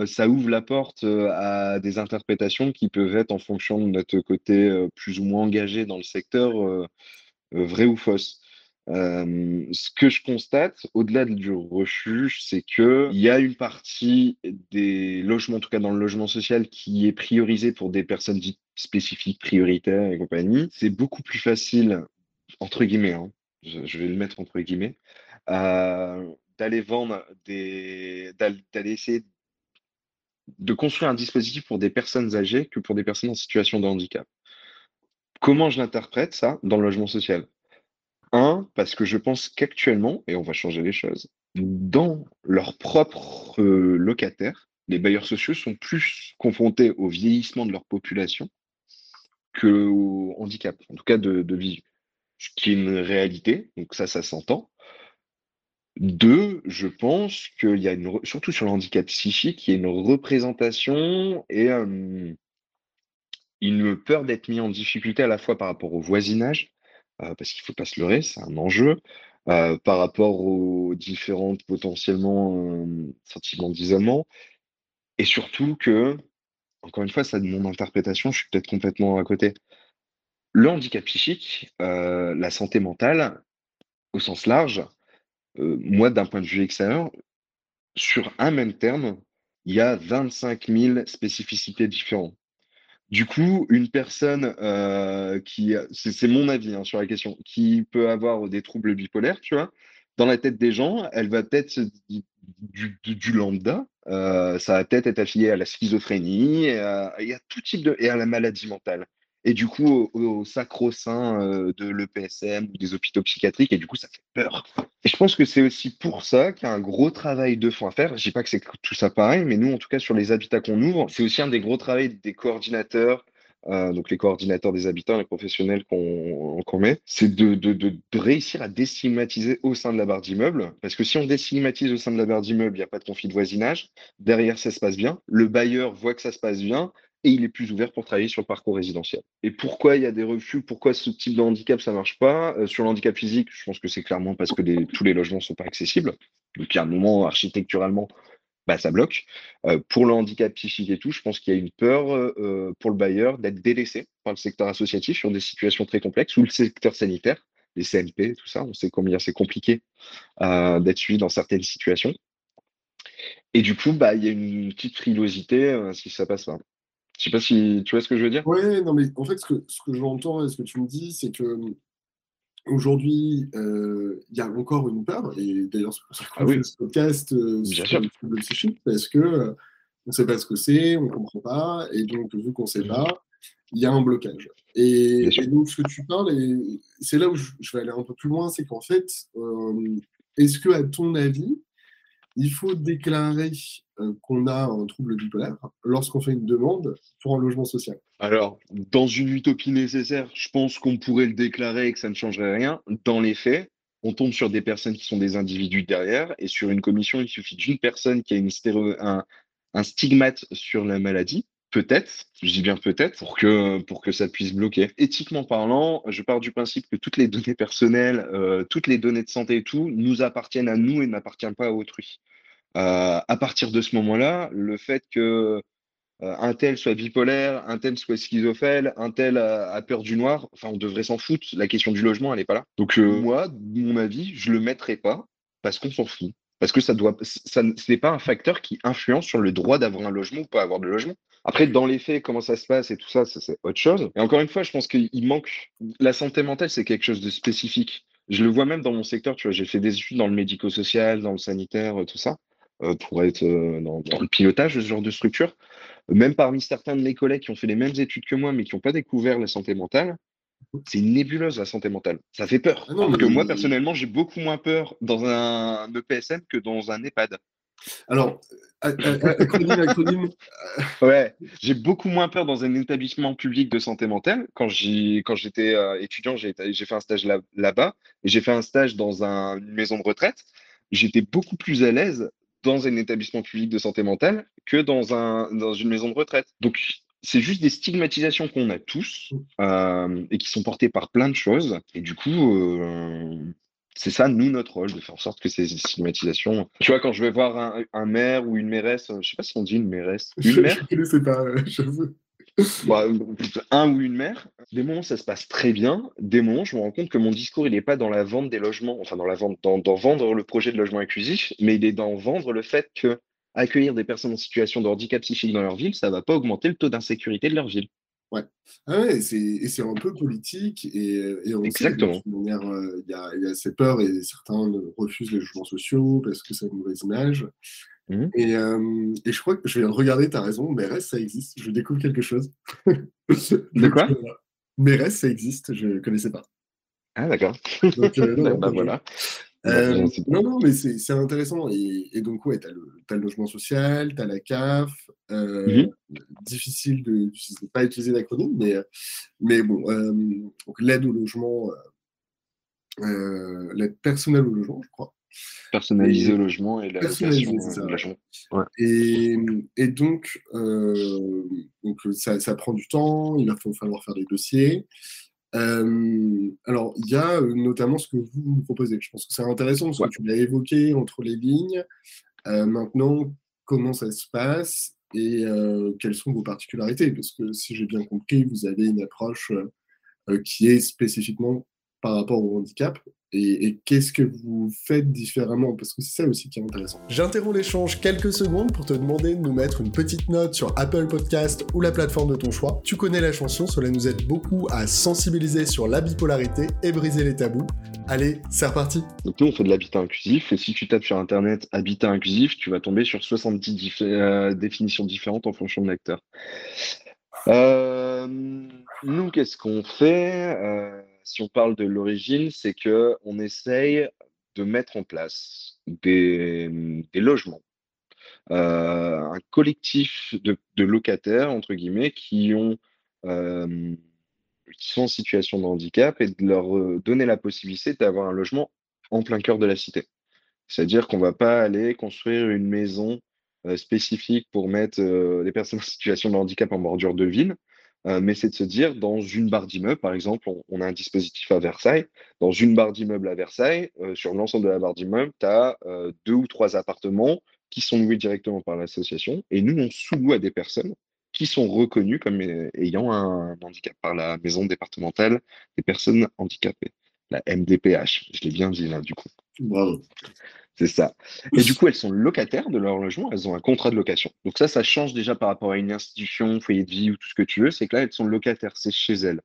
ça ouvre la porte euh, à des interprétations qui peuvent être en fonction de notre côté euh, plus ou moins engagé dans le secteur, vrai ou fausse. ce que je constate, au-delà du refuge, c'est qu'il y a une partie des logements, en tout cas dans le logement social, qui est priorisée pour des personnes dites spécifiques, prioritaires et compagnie. C'est beaucoup plus facile, entre guillemets, hein, je, vais le mettre entre guillemets, d'aller vendre des, d'aller essayer de construire un dispositif pour des personnes âgées que pour des personnes en situation de handicap. Comment je l'interprète ça dans le logement social? Un, parce que je pense qu'actuellement, et on va changer les choses, dans leurs propres locataires, les bailleurs sociaux sont plus confrontés au vieillissement de leur population qu'au handicap, en tout cas de, de visu. Ce qui est une réalité, donc ça, ça s'entend. Deux, je pense qu'il y a une, surtout sur le handicap psychique, il y a une représentation et une peur d'être mis en difficulté à la fois par rapport au voisinage, euh, parce qu'il ne faut pas se leurrer, c'est un enjeu, euh, par rapport aux différentes potentiellement sentiments d'isolement, et surtout que, encore une fois, ça de mon interprétation, je suis peut-être complètement à côté. Le handicap psychique, euh, la santé mentale, au sens large, moi, d'un point de vue extérieur, sur un même terme, il y a 25 000 spécificités différentes. Du coup, une personne qui, c'est mon avis hein, sur la question, qui peut avoir des troubles bipolaires, tu vois, dans la tête des gens, elle va peut-être du, lambda, ça va peut-être à la schizophrénie, et à, tout type de, et à la maladie mentale et du coup au, sacro-saint euh, de l'EPSM ou des hôpitaux psychiatriques, et du coup ça fait peur. Et je pense que c'est aussi pour ça qu'il y a un gros travail de fond à faire. Je dis pas que c'est tout ça pareil, mais nous, en tout cas, sur les habitats qu'on ouvre, c'est aussi un des gros travaux des coordinateurs, euh, donc les coordinateurs des habitants, les professionnels qu'on met, c'est de, de, de, réussir à déstigmatiser au sein de la barre d'immeuble. Parce que si on déstigmatise au sein de la barre d'immeuble, il n'y a pas de conflit de voisinage. Derrière, ça se passe bien. Le bailleur voit que ça se passe bien et il est plus ouvert pour travailler sur le parcours résidentiel. Et pourquoi il y a des refus? Pourquoi ce type de handicap, ça ne marche pas? Euh, Sur le handicap physique, je pense que c'est clairement parce que tous les logements ne sont pas accessibles. Donc il y a un moment, architecturalement, bah, ça bloque. Euh, pour le handicap psychique et tout, je pense qu'il y a une peur euh, pour le bailleur d'être délaissé par le secteur associatif sur des situations très complexes ou le secteur sanitaire, les CMP, tout ça. On sait combien c'est compliqué d'être suivi dans certaines situations. Et du coup, bah, il y a une petite frilosité si ça passe pas. Je sais pas si tu vois ce que je veux dire. Oui, non, mais en fait, ce que, ce que j'entends et ce que tu me dis, c'est que aujourd'hui, euh, il y a encore une peur, et d'ailleurs, c'est pour ça qu'on ah fait ce podcast euh, sur le psychique, parce que euh, on ne sait pas ce que c'est, on ne comprend pas, et donc, vu qu'on ne sait pas, il y a un blocage. Et, donc, ce que tu parles, et c'est là où je, je, vais aller un peu plus loin, c'est qu'en fait, est-ce que, à ton avis, il faut déclarer euh, qu'on a un trouble bipolaire lorsqu'on fait une demande pour un logement social. Alors, dans une utopie nécessaire, je pense qu'on pourrait le déclarer et que ça ne changerait rien. Dans les faits, on tombe sur des personnes qui sont des individus derrière, et sur une commission, il suffit d'une personne qui a une un, un stigmate sur la maladie, peut-être, je dis bien peut-être, pour que, pour que ça puisse bloquer. Éthiquement parlant, je pars du principe que toutes les données personnelles, euh, toutes les données de santé et tout, nous appartiennent à nous et n'appartiennent pas à autrui. Euh, à partir de ce moment-là, le fait que euh, un tel soit bipolaire, un tel soit schizophrène, un tel a, peur du noir, enfin on devrait s'en foutre. La question du logement, elle n'est pas là. Donc moi, mon avis, je le mettrai pas parce qu'on s'en fout. Parce que ça ce n'est pas un facteur qui influence sur le droit d'avoir un logement ou pas avoir de logement. Après, dans les faits, comment ça se passe et tout ça, c'est autre chose. Et encore une fois, je pense qu'il manque. La santé mentale, c'est quelque chose de spécifique. Je le vois même dans mon secteur, tu vois, j'ai fait des études dans le médico-social, dans le sanitaire, tout ça, euh, pour être euh, dans, le pilotage de ce genre de structure. Même parmi certains de mes collègues qui ont fait les mêmes études que moi, mais qui n'ont pas découvert la santé mentale, c'est une nébuleuse la santé mentale. Ça fait peur. Ah que moi, personnellement, j'ai beaucoup moins peur dans un EPSM que dans un EHPAD. Alors, acronyme, ouais, j'ai beaucoup moins peur dans un établissement public de santé mentale. Quand j'étais euh, étudiant, j'ai fait un stage là-bas et j'ai fait un stage dans une maison de retraite. J'étais beaucoup plus à l'aise dans un établissement public de santé mentale que dans, un, dans une maison de retraite. Donc, c'est juste des stigmatisations qu'on a tous euh, et qui sont portées par plein de choses. Et du coup, euh, c'est ça, nous, notre rôle, de faire en sorte que ces stigmatisations. Tu vois, quand je vais voir un, maire ou une mairesse, je sais pas si on dit une mairesse. Une mère Je sais pas, bah, un ou une mère, des moments ça se passe très bien, des moments je me rends compte que mon discours il n'est pas dans la vente des logements, enfin dans la vente, dans, dans, vendre le projet de logement inclusif, mais il est dans vendre le fait que accueillir des personnes en situation de handicap psychique dans leur ville, ça ne va pas augmenter le taux d'insécurité de leur ville. Ouais. Ah ouais, et c'est un peu politique et, et on Exactement. il y, a, y a ces peurs et certains refusent les logements sociaux parce que c'est une mauvaise image. Mmh. Et, et, je crois que je viens de regarder, tu as raison, Mérès, ça existe. Je découvre quelque chose. De quoi? Mérès, ça existe, je ne connaissais pas. Ah, d'accord. Euh, bah, voilà. Euh, non, non, mais c'est intéressant. Et, donc, ouais, tu as, as, le logement social, tu as la CAF. Euh, mmh difficile de ne pas utiliser l'acronyme, mais, mais bon, l'aide au logement, l'aide personnelle au logement, je crois. Personnaliser au logement et la location logement. Et, et, donc, donc ça, ça, prend du temps, il va falloir faire des dossiers. Euh, alors, il y a euh, notamment ce que vous nous proposez. Je pense que c'est intéressant parce que tu l'as évoqué entre les lignes. Euh, maintenant, comment ça se passe et quelles sont vos particularités? Parce que si j'ai bien compris, vous avez une approche qui est spécifiquement par rapport au handicap et, qu'est-ce que vous faites différemment? Parce que c'est ça aussi qui est intéressant. J'interromps l'échange quelques secondes pour te demander de nous mettre une petite note sur Apple Podcast ou la plateforme de ton choix. Tu connais la chanson, cela nous aide beaucoup à sensibiliser sur la bipolarité et briser les tabous. Allez, c'est reparti Donc nous, on fait de l'habitat inclusif, et si tu tapes sur Internet habitat inclusif, tu vas tomber sur 70 euh, définitions différentes en fonction de l'acteur. Euh, nous, qu'est-ce qu'on fait? Euh, si on parle de l'origine, c'est que on essaye de mettre en place des, logements, euh, un collectif de, locataires entre guillemets qui ont euh, qui sont en situation de handicap et de leur euh, donner la possibilité d'avoir un logement en plein cœur de la cité. C'est-à-dire qu'on ne va pas aller construire une maison spécifique pour mettre les personnes en situation de handicap en bordure de ville. Euh, mais c'est de se dire, dans une barre d'immeuble, par exemple, on, a un dispositif à Versailles. Dans une barre d'immeuble à Versailles, euh, sur l'ensemble de la barre d'immeuble, tu as euh, deux ou trois appartements qui sont loués directement par l'association. Et nous, on sous-loue à des personnes qui sont reconnues comme ayant un handicap par la maison départementale des personnes handicapées, la MDPH. Je l'ai bien dit là, du coup. Bravo. C'est ça. Et du coup, elles sont locataires de leur logement, elles ont un contrat de location. Donc ça, ça change déjà par rapport à une institution, foyer de vie ou tout ce que tu veux, c'est que là, elles sont locataires, c'est chez elles.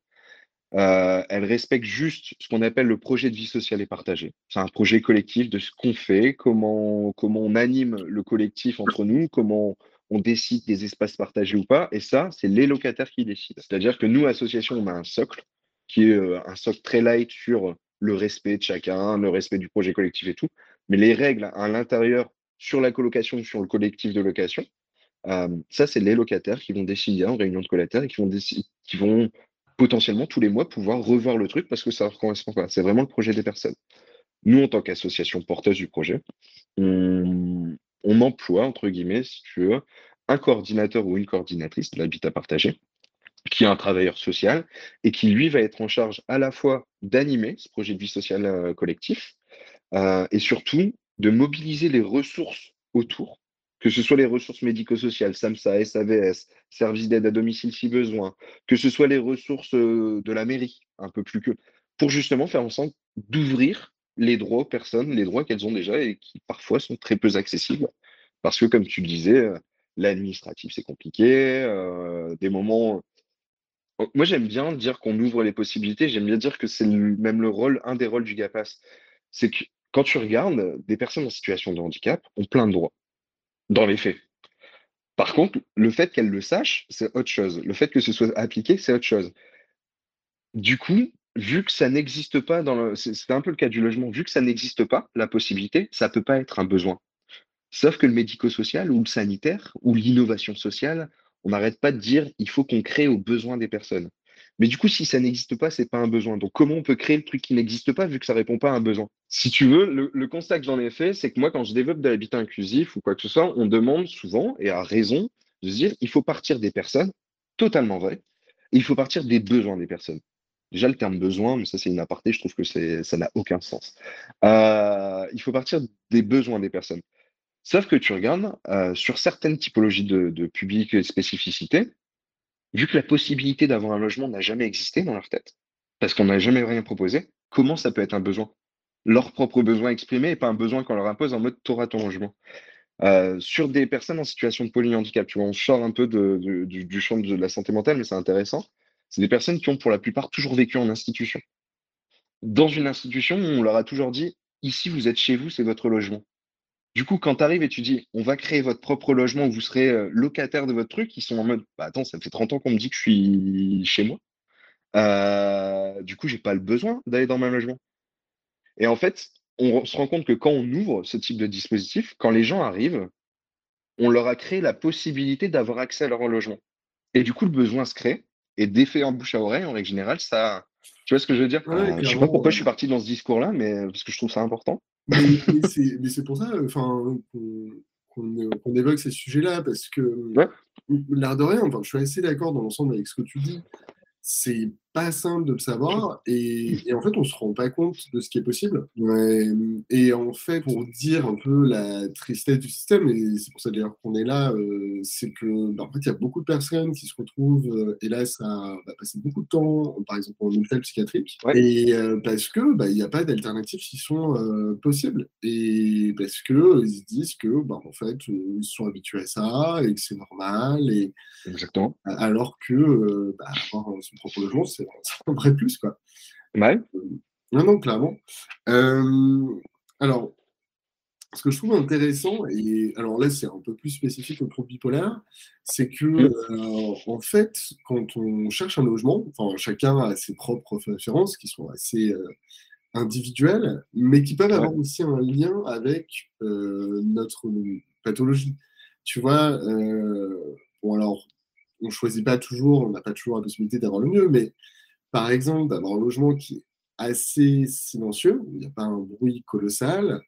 Euh, elles respectent juste ce qu'on appelle le projet de vie sociale et partagée. C'est un projet collectif de ce qu'on fait, comment, comment on anime le collectif entre nous, comment on décide des espaces partagés ou pas. Et ça, c'est les locataires qui décident. C'est-à-dire que nous, association, on a un socle qui est euh, un socle très light sur le respect de chacun, le respect du projet collectif et tout. Mais les règles à l'intérieur sur la colocation, sur le collectif de location, euh, ça, c'est les locataires qui vont décider en réunion de collecteurs et qui vont, qui vont potentiellement tous les mois pouvoir revoir le truc parce que ça ne correspond pas. C'est vraiment le projet des personnes. Nous, en tant qu'association porteuse du projet, on, on, emploie, entre guillemets, si tu veux, un coordinateur ou une coordinatrice de l'habitat partagé qui est un travailleur social et qui, lui, va être en charge à la fois d'animer ce projet de vie sociale euh, collectif euh, et surtout de mobiliser les ressources autour, que ce soit les ressources médico-sociales, SAMSA, SAVS, service d'aide à domicile si besoin, que ce soit les ressources euh, de la mairie, un peu plus que, pour justement faire en sorte d'ouvrir les droits aux personnes, les droits qu'elles ont déjà et qui parfois sont très peu accessibles. Parce que, comme tu le disais, l'administratif, c'est compliqué. des moments moi, j'aime bien dire qu'on ouvre les possibilités. J'aime bien dire que c'est même le rôle, un des rôles du GAPAS. C'est que quand tu regardes, des personnes en situation de handicap ont plein de droits, dans les faits. Par contre, le fait qu'elles le sachent, c'est autre chose. Le fait que ce soit appliqué, c'est autre chose. Du coup, vu que ça n'existe pas dans le. C'est un peu le cas du logement. Vu que ça n'existe pas, la possibilité, ça ne peut pas être un besoin. Sauf que le médico-social ou le sanitaire ou l'innovation sociale on n'arrête pas de dire il faut qu'on crée aux besoins des personnes. Mais du coup, si ça n'existe pas, c'est pas un besoin. Donc, comment on peut créer le truc qui n'existe pas vu que ça répond pas à un besoin? Si tu veux, le, constat que j'en ai fait, c'est que moi, quand je développe de l'habitat inclusif ou quoi que ce soit, on demande souvent, et à raison, de se dire il faut partir des personnes, totalement vrai, il faut partir des besoins des personnes. Déjà, le terme besoin, mais ça, c'est une aparté, je trouve que ça n'a aucun sens. Euh, il faut partir des besoins des personnes. Sauf que tu regardes, euh, sur certaines typologies de, de public et spécificités, vu que la possibilité d'avoir un logement n'a jamais existé dans leur tête, parce qu'on n'a jamais rien proposé, comment ça peut être un besoin? Leur propre besoin exprimé et pas un besoin qu'on leur impose en mode « auras ton logement euh, sur des personnes en situation de polyhandicap, tu vois, on sort un peu du, champ de la santé mentale, mais c'est intéressant. c'est des personnes qui ont pour la plupart toujours vécu en institution. Dans une institution, on leur a toujours dit, ici, vous êtes chez vous, c'est votre logement. Du coup, quand tu arrives et tu dis, on va créer votre propre logement, vous serez euh, locataire de votre truc, ils sont en mode, bah, attends, ça fait 30 ans qu'on me dit que je suis chez moi. Euh, du coup, j'ai pas le besoin d'aller dans mon logement. Et en fait, on se rend compte que quand on ouvre ce type de dispositif, quand les gens arrivent, on leur a créé la possibilité d'avoir accès à leur logement. Et du coup, le besoin se crée. Et d'effet en bouche à oreille, en règle générale, ça. Tu vois ce que je veux dire? Je ne sais pas pourquoi je suis parti dans ce discours-là, mais parce que je trouve ça important. Mais, c'est pour ça qu'on évoque ces sujets-là, parce que l'air de rien, enfin, je suis assez d'accord dans l'ensemble avec ce que tu dis c'est pas simple de le savoir et, en fait on se rend pas compte de ce qui est possible. Et en fait pour dire un peu la tristesse du système et c'est pour ça d'ailleurs qu'on est là euh, c'est que bah, en fait il y a beaucoup de personnes qui se retrouvent euh, hélas à bah, passer beaucoup de temps par exemple en hôpital psychiatrique. Et euh, parce que bah, il n'y a pas d'alternatives qui sont possibles. Et parce que ils se disent que bah, en fait ils sont habitués à ça et que c'est normal et exactement. alors que bah, avoir son propre logement c'est un vrai plus, quoi. Ouais. non, non, clairement. Euh, alors, ce que je trouve intéressant, et alors là, c'est un peu plus spécifique au trouble bipolaire, c'est que, mm. euh, en fait, quand on cherche un logement, enfin, chacun a ses propres références qui sont assez euh, individuelles, mais qui peuvent avoir aussi un lien avec notre pathologie. Tu vois, bon, alors, on ne choisit pas toujours, on n'a pas toujours la possibilité d'avoir le mieux, mais par exemple, d'avoir un logement qui est assez silencieux, où il n'y a pas un bruit colossal.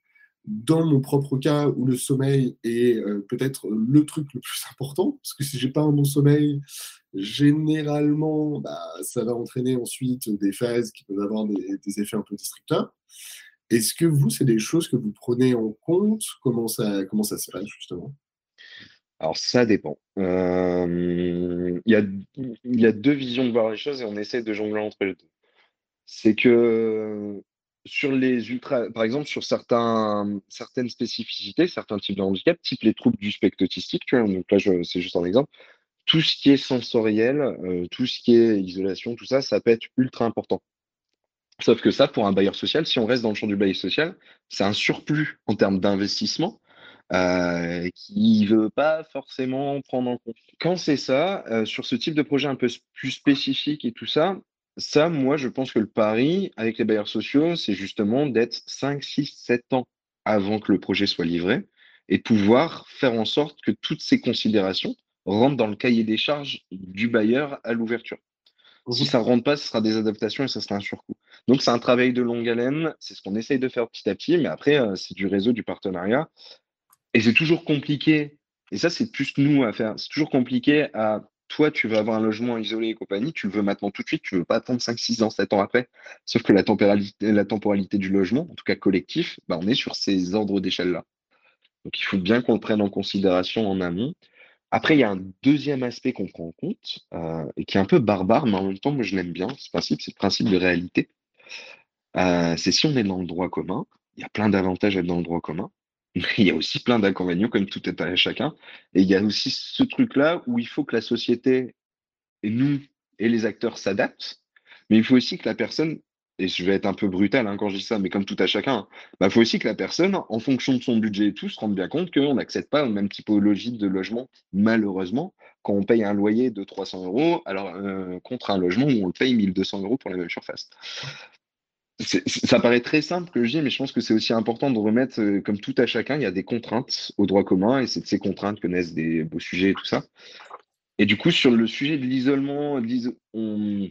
Dans mon propre cas, où le sommeil est euh, peut-être le truc le plus important, parce que si j'ai pas un bon sommeil, généralement, bah, ça va entraîner ensuite des phases qui peuvent avoir des, effets un peu destructeurs. Est-ce que vous, c'est des choses que vous prenez en compte? Comment ça, comment ça se passe justement? Alors, ça dépend. il y a, deux visions de voir les choses et on essaie de jongler entre les deux. C'est que sur les ultra, par exemple, sur certaines spécificités, certains types de handicap, type les troubles du spectre autistique, tu vois, donc là, c'est juste un exemple, tout ce qui est sensoriel, tout ce qui est isolation, tout ça, ça peut être ultra important. Sauf que ça, pour un bailleur social, si on reste dans le champ du bail social, c'est un surplus en termes d'investissement euh, qui veut pas forcément prendre en compte. Quand c'est ça, euh, sur ce type de projet un peu plus spécifique et tout ça, ça, moi, je pense que le pari avec les bailleurs sociaux, c'est justement d'être 5, 6, 7 ans avant que le projet soit livré et de pouvoir faire en sorte que toutes ces considérations rentrent dans le cahier des charges du bailleur à l'ouverture. Si ça ne rentre pas, ce sera des adaptations et ça sera un surcoût. Donc, c'est un travail de longue haleine. C'est ce qu'on essaye de faire petit à petit. Mais après, euh, c'est du réseau, du partenariat. Et c'est toujours compliqué, et ça, c'est plus nous à faire. C'est toujours compliqué à toi, tu veux avoir un logement isolé et compagnie, tu le veux maintenant tout de suite, tu veux pas attendre 5, 6 ans, 7 ans après. Sauf que la temporalité, la temporalité du logement, en tout cas collectif, bah, on est sur ces ordres d'échelle-là. Donc il faut bien qu'on le prenne en considération en amont. Après, il y a un deuxième aspect qu'on prend en compte, euh, et qui est un peu barbare, mais en même temps, moi je l'aime bien, ce principe, c'est le principe de réalité. Euh, c'est si on est dans le droit commun, il y a plein d'avantages à être dans le droit commun, il y a aussi plein d'inconvénients, comme tout est à chacun. Et il y a aussi ce truc-là où il faut que la société, et nous, et les acteurs s'adaptent, mais il faut aussi que la personne, et je vais être un peu brutal hein, quand je dis ça, mais comme tout à chacun, il bah, faut aussi que la personne, en fonction de son budget et tout, se rende bien compte qu'on n'accède pas aux mêmes typologies de logement, malheureusement, quand on paye un loyer de 300 euros, alors euh, contre un logement où on le paye 1200 euros pour la même surface ça paraît très simple que je dis, mais je pense que c'est aussi important de remettre, euh, comme tout à chacun, il y a des contraintes au droit commun, et c'est de ces contraintes que naissent des beaux sujets et tout ça. Et du coup, sur le sujet de l'isolement, on,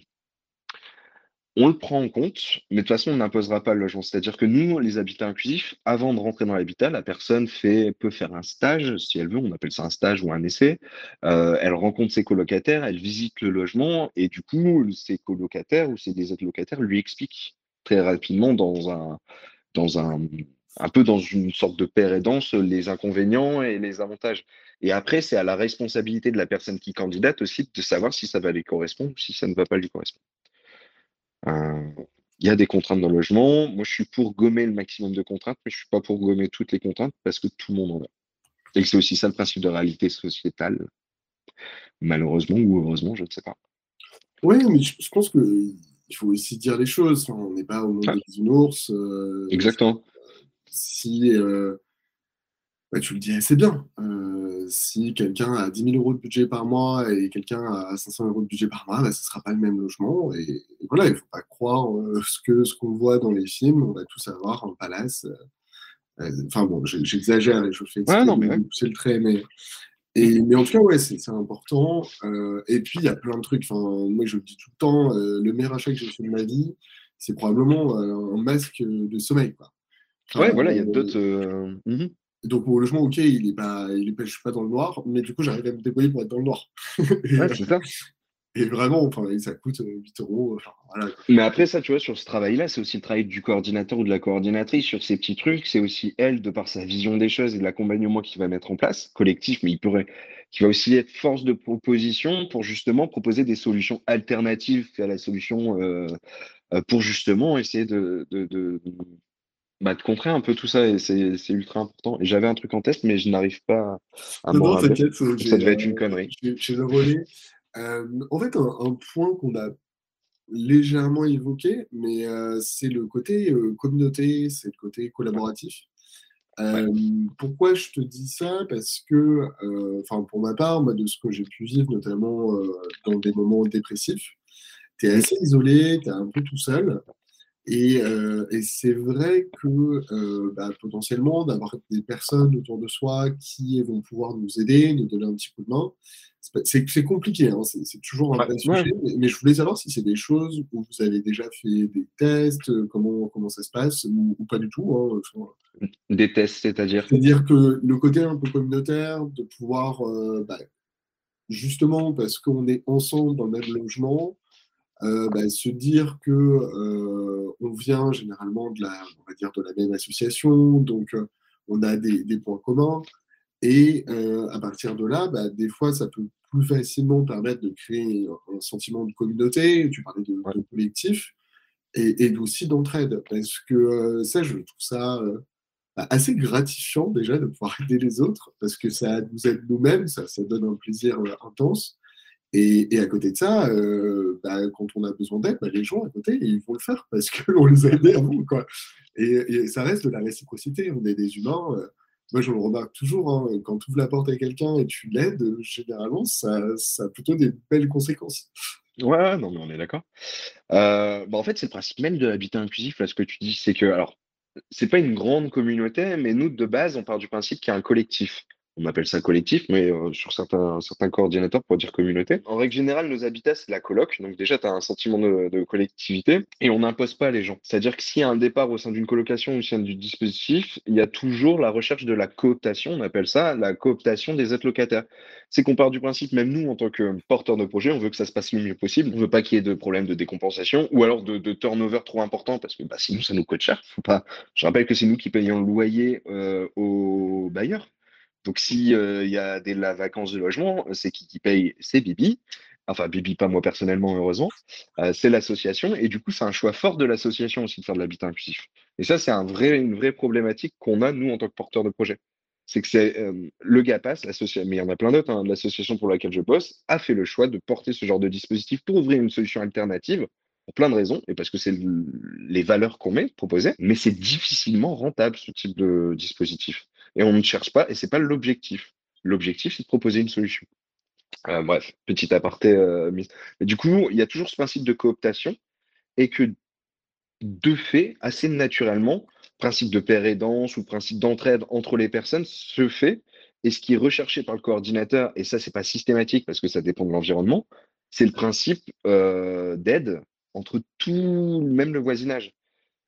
le prend en compte, mais de toute façon, on n'imposera pas le logement. C'est-à-dire que nous, les habitats inclusifs, avant de rentrer dans l'habitat, la personne fait, peut faire un stage, si elle veut, on appelle ça un stage ou un essai. Euh, elle rencontre ses colocataires, elle visite le logement, et du coup, ses colocataires ou ses autres locataires lui expliquent très rapidement dans un, dans un, un peu dans une sorte de paire et danse les inconvénients et les avantages. Et après, c'est à la responsabilité de la personne qui candidate aussi de savoir si ça va lui correspondre ou si ça ne va pas lui correspondre. Euh, il y a des contraintes dans le logement. Moi, je suis pour gommer le maximum de contraintes, mais je ne suis pas pour gommer toutes les contraintes parce que tout le monde en a. Et c'est aussi ça le principe de réalité sociétale. Malheureusement ou heureusement, je ne sais pas. Oui, mais je, pense qu'il faut aussi dire les choses. on n'est pas au monde des bisounours. Euh, Exactement. Si euh, bah, tu le dis c'est bien. Euh, si quelqu'un a 10 000 euros de budget par mois et quelqu'un a 500 euros de budget par mois, bah, ce ne sera pas le même logement. Et, voilà, il ne faut pas croire ce que ce qu'on voit dans les films. On va tous avoir un palace. Enfin bon, j'exagère et je fais ouais, non, mais c'est le trait, mais et, mais en tout cas, ouais, c'est important. Euh, et puis, il y a plein de trucs. Enfin, moi, je le dis tout le temps, euh, le meilleur achat que j'ai fait de ma vie, c'est probablement euh, un masque de sommeil. Quoi. ouais, voilà, il y a d'autres. Mmh donc, mon logement, ok, il est pas, il est pas, je suis pas dans le noir, mais du coup, j'arrive à me débrouiller pour être dans le noir. ouais, c'est ça. Et vraiment, enfin, ça coûte 8 euh, euros. Mais après, ça, tu vois, sur ce travail-là, c'est aussi le travail du coordinateur ou de la coordinatrice sur ces petits trucs. C'est aussi elle, de par sa vision des choses et de l'accompagnement qu'il va mettre en place, collectif, mais il pourrait, qui va aussi être force de proposition pour justement proposer des solutions alternatives à la solution euh, euh, pour justement essayer de, de, de, bah, de contrer un peu tout ça. Et c'est ultra important. Et j'avais un truc en test, mais je n'arrive pas à non, non, t'inquiète. Ça devait être une connerie. J'ai le relais. Euh, en fait, un, point qu'on a légèrement évoqué, mais euh, c'est le côté euh, communauté, c'est le côté collaboratif. Pourquoi je te dis ça? Parce que, enfin, pour ma part, de ce que j'ai pu vivre, notamment dans des moments dépressifs, tu es assez isolé, tu es un peu tout seul. Et, c'est vrai que bah, potentiellement, d'avoir des personnes autour de soi qui vont pouvoir nous aider, nous donner un petit coup de main, c'est compliqué, hein, c'est toujours un vrai sujet, mais, je voulais savoir si c'est des choses où vous avez déjà fait des tests, euh, comment, comment ça se passe, ou, pas du tout. Hein, des tests, c'est-à-dire? C'est-à-dire que le côté un peu communautaire, de pouvoir, euh, bah, justement, parce qu'on est ensemble dans le même logement, euh, bah, se dire que on vient généralement de la, on va dire de la même association, donc on a des, des points communs. Et euh, à partir de là, bah, des fois, ça peut plus facilement permettre de créer un sentiment de communauté, tu parlais de, collectif, et, et aussi d'entraide. Parce que euh, ça, je trouve ça euh, bah, assez gratifiant déjà de pouvoir aider les autres, parce que ça nous aide nous-mêmes, ça, ça, donne un plaisir intense. Et, et, à côté de ça, bah, quand on a besoin d'aide, les gens à côté, ils vont le faire parce qu'on les a aidés avant. Quoi. Et, et, ça reste de la réciprocité. On est des humains moi je le remarque toujours, hein, quand tu ouvres la porte à quelqu'un et tu l'aides, généralement, ça, a plutôt des belles conséquences. Ouais, non, mais on est d'accord. Euh, bah, en fait, c'est le principe même de l'habitat inclusif, là, ce que tu dis, c'est que, alors, c'est pas une grande communauté, mais nous, de base, on part du principe qu'il y a un collectif on appelle ça collectif, mais euh, sur certains, certains coordinateurs, pour dire communauté. En règle générale, nos habitats, c'est la coloc. Donc déjà, tu as un sentiment de, collectivité et on n'impose pas les gens. C'est-à-dire que s'il y a un départ au sein d'une colocation ou au sein du dispositif, il y a toujours la recherche de la cooptation, on appelle ça la cooptation des êtres locataires. C'est qu'on part du principe, même nous, en tant que porteurs de projet, on veut que ça se passe le mieux possible. On veut pas qu'il y ait de problème de décompensation ou alors de, turnover trop important parce que bah, sinon, ça nous coûte cher. Pas... Je rappelle que c'est nous qui payons le loyer euh, aux bailleurs. Donc, s'il euh, y a des la vacances de logement, c'est qui qui paye? C'est Bibi. Enfin, Bibi, pas moi personnellement, heureusement. Euh, c'est l'association. Et du coup, c'est un choix fort de l'association aussi de faire de l'habitat inclusif. Et ça, c'est un vrai, une vraie problématique qu'on a, nous, en tant que porteurs de projet. C'est que c'est euh, le GAPAS, mais il y en a plein d'autres, hein, l'association pour laquelle je bosse, a fait le choix de porter ce genre de dispositif pour ouvrir une solution alternative pour plein de raisons, et parce que c'est les valeurs qu'on met proposées, mais c'est difficilement rentable ce type de dispositif et on ne cherche pas, et c'est pas l'objectif. L'objectif, c'est de proposer une solution. Euh, bref, petit aparté. Euh, mais du coup, il y a toujours ce principe de cooptation, et que de fait, assez naturellement, principe de paire aidance ou principe d'entraide entre les personnes se fait, et ce qui est recherché par le coordinateur, et ça, c'est pas systématique parce que ça dépend de l'environnement, c'est le principe euh, d'aide entre tout, même le voisinage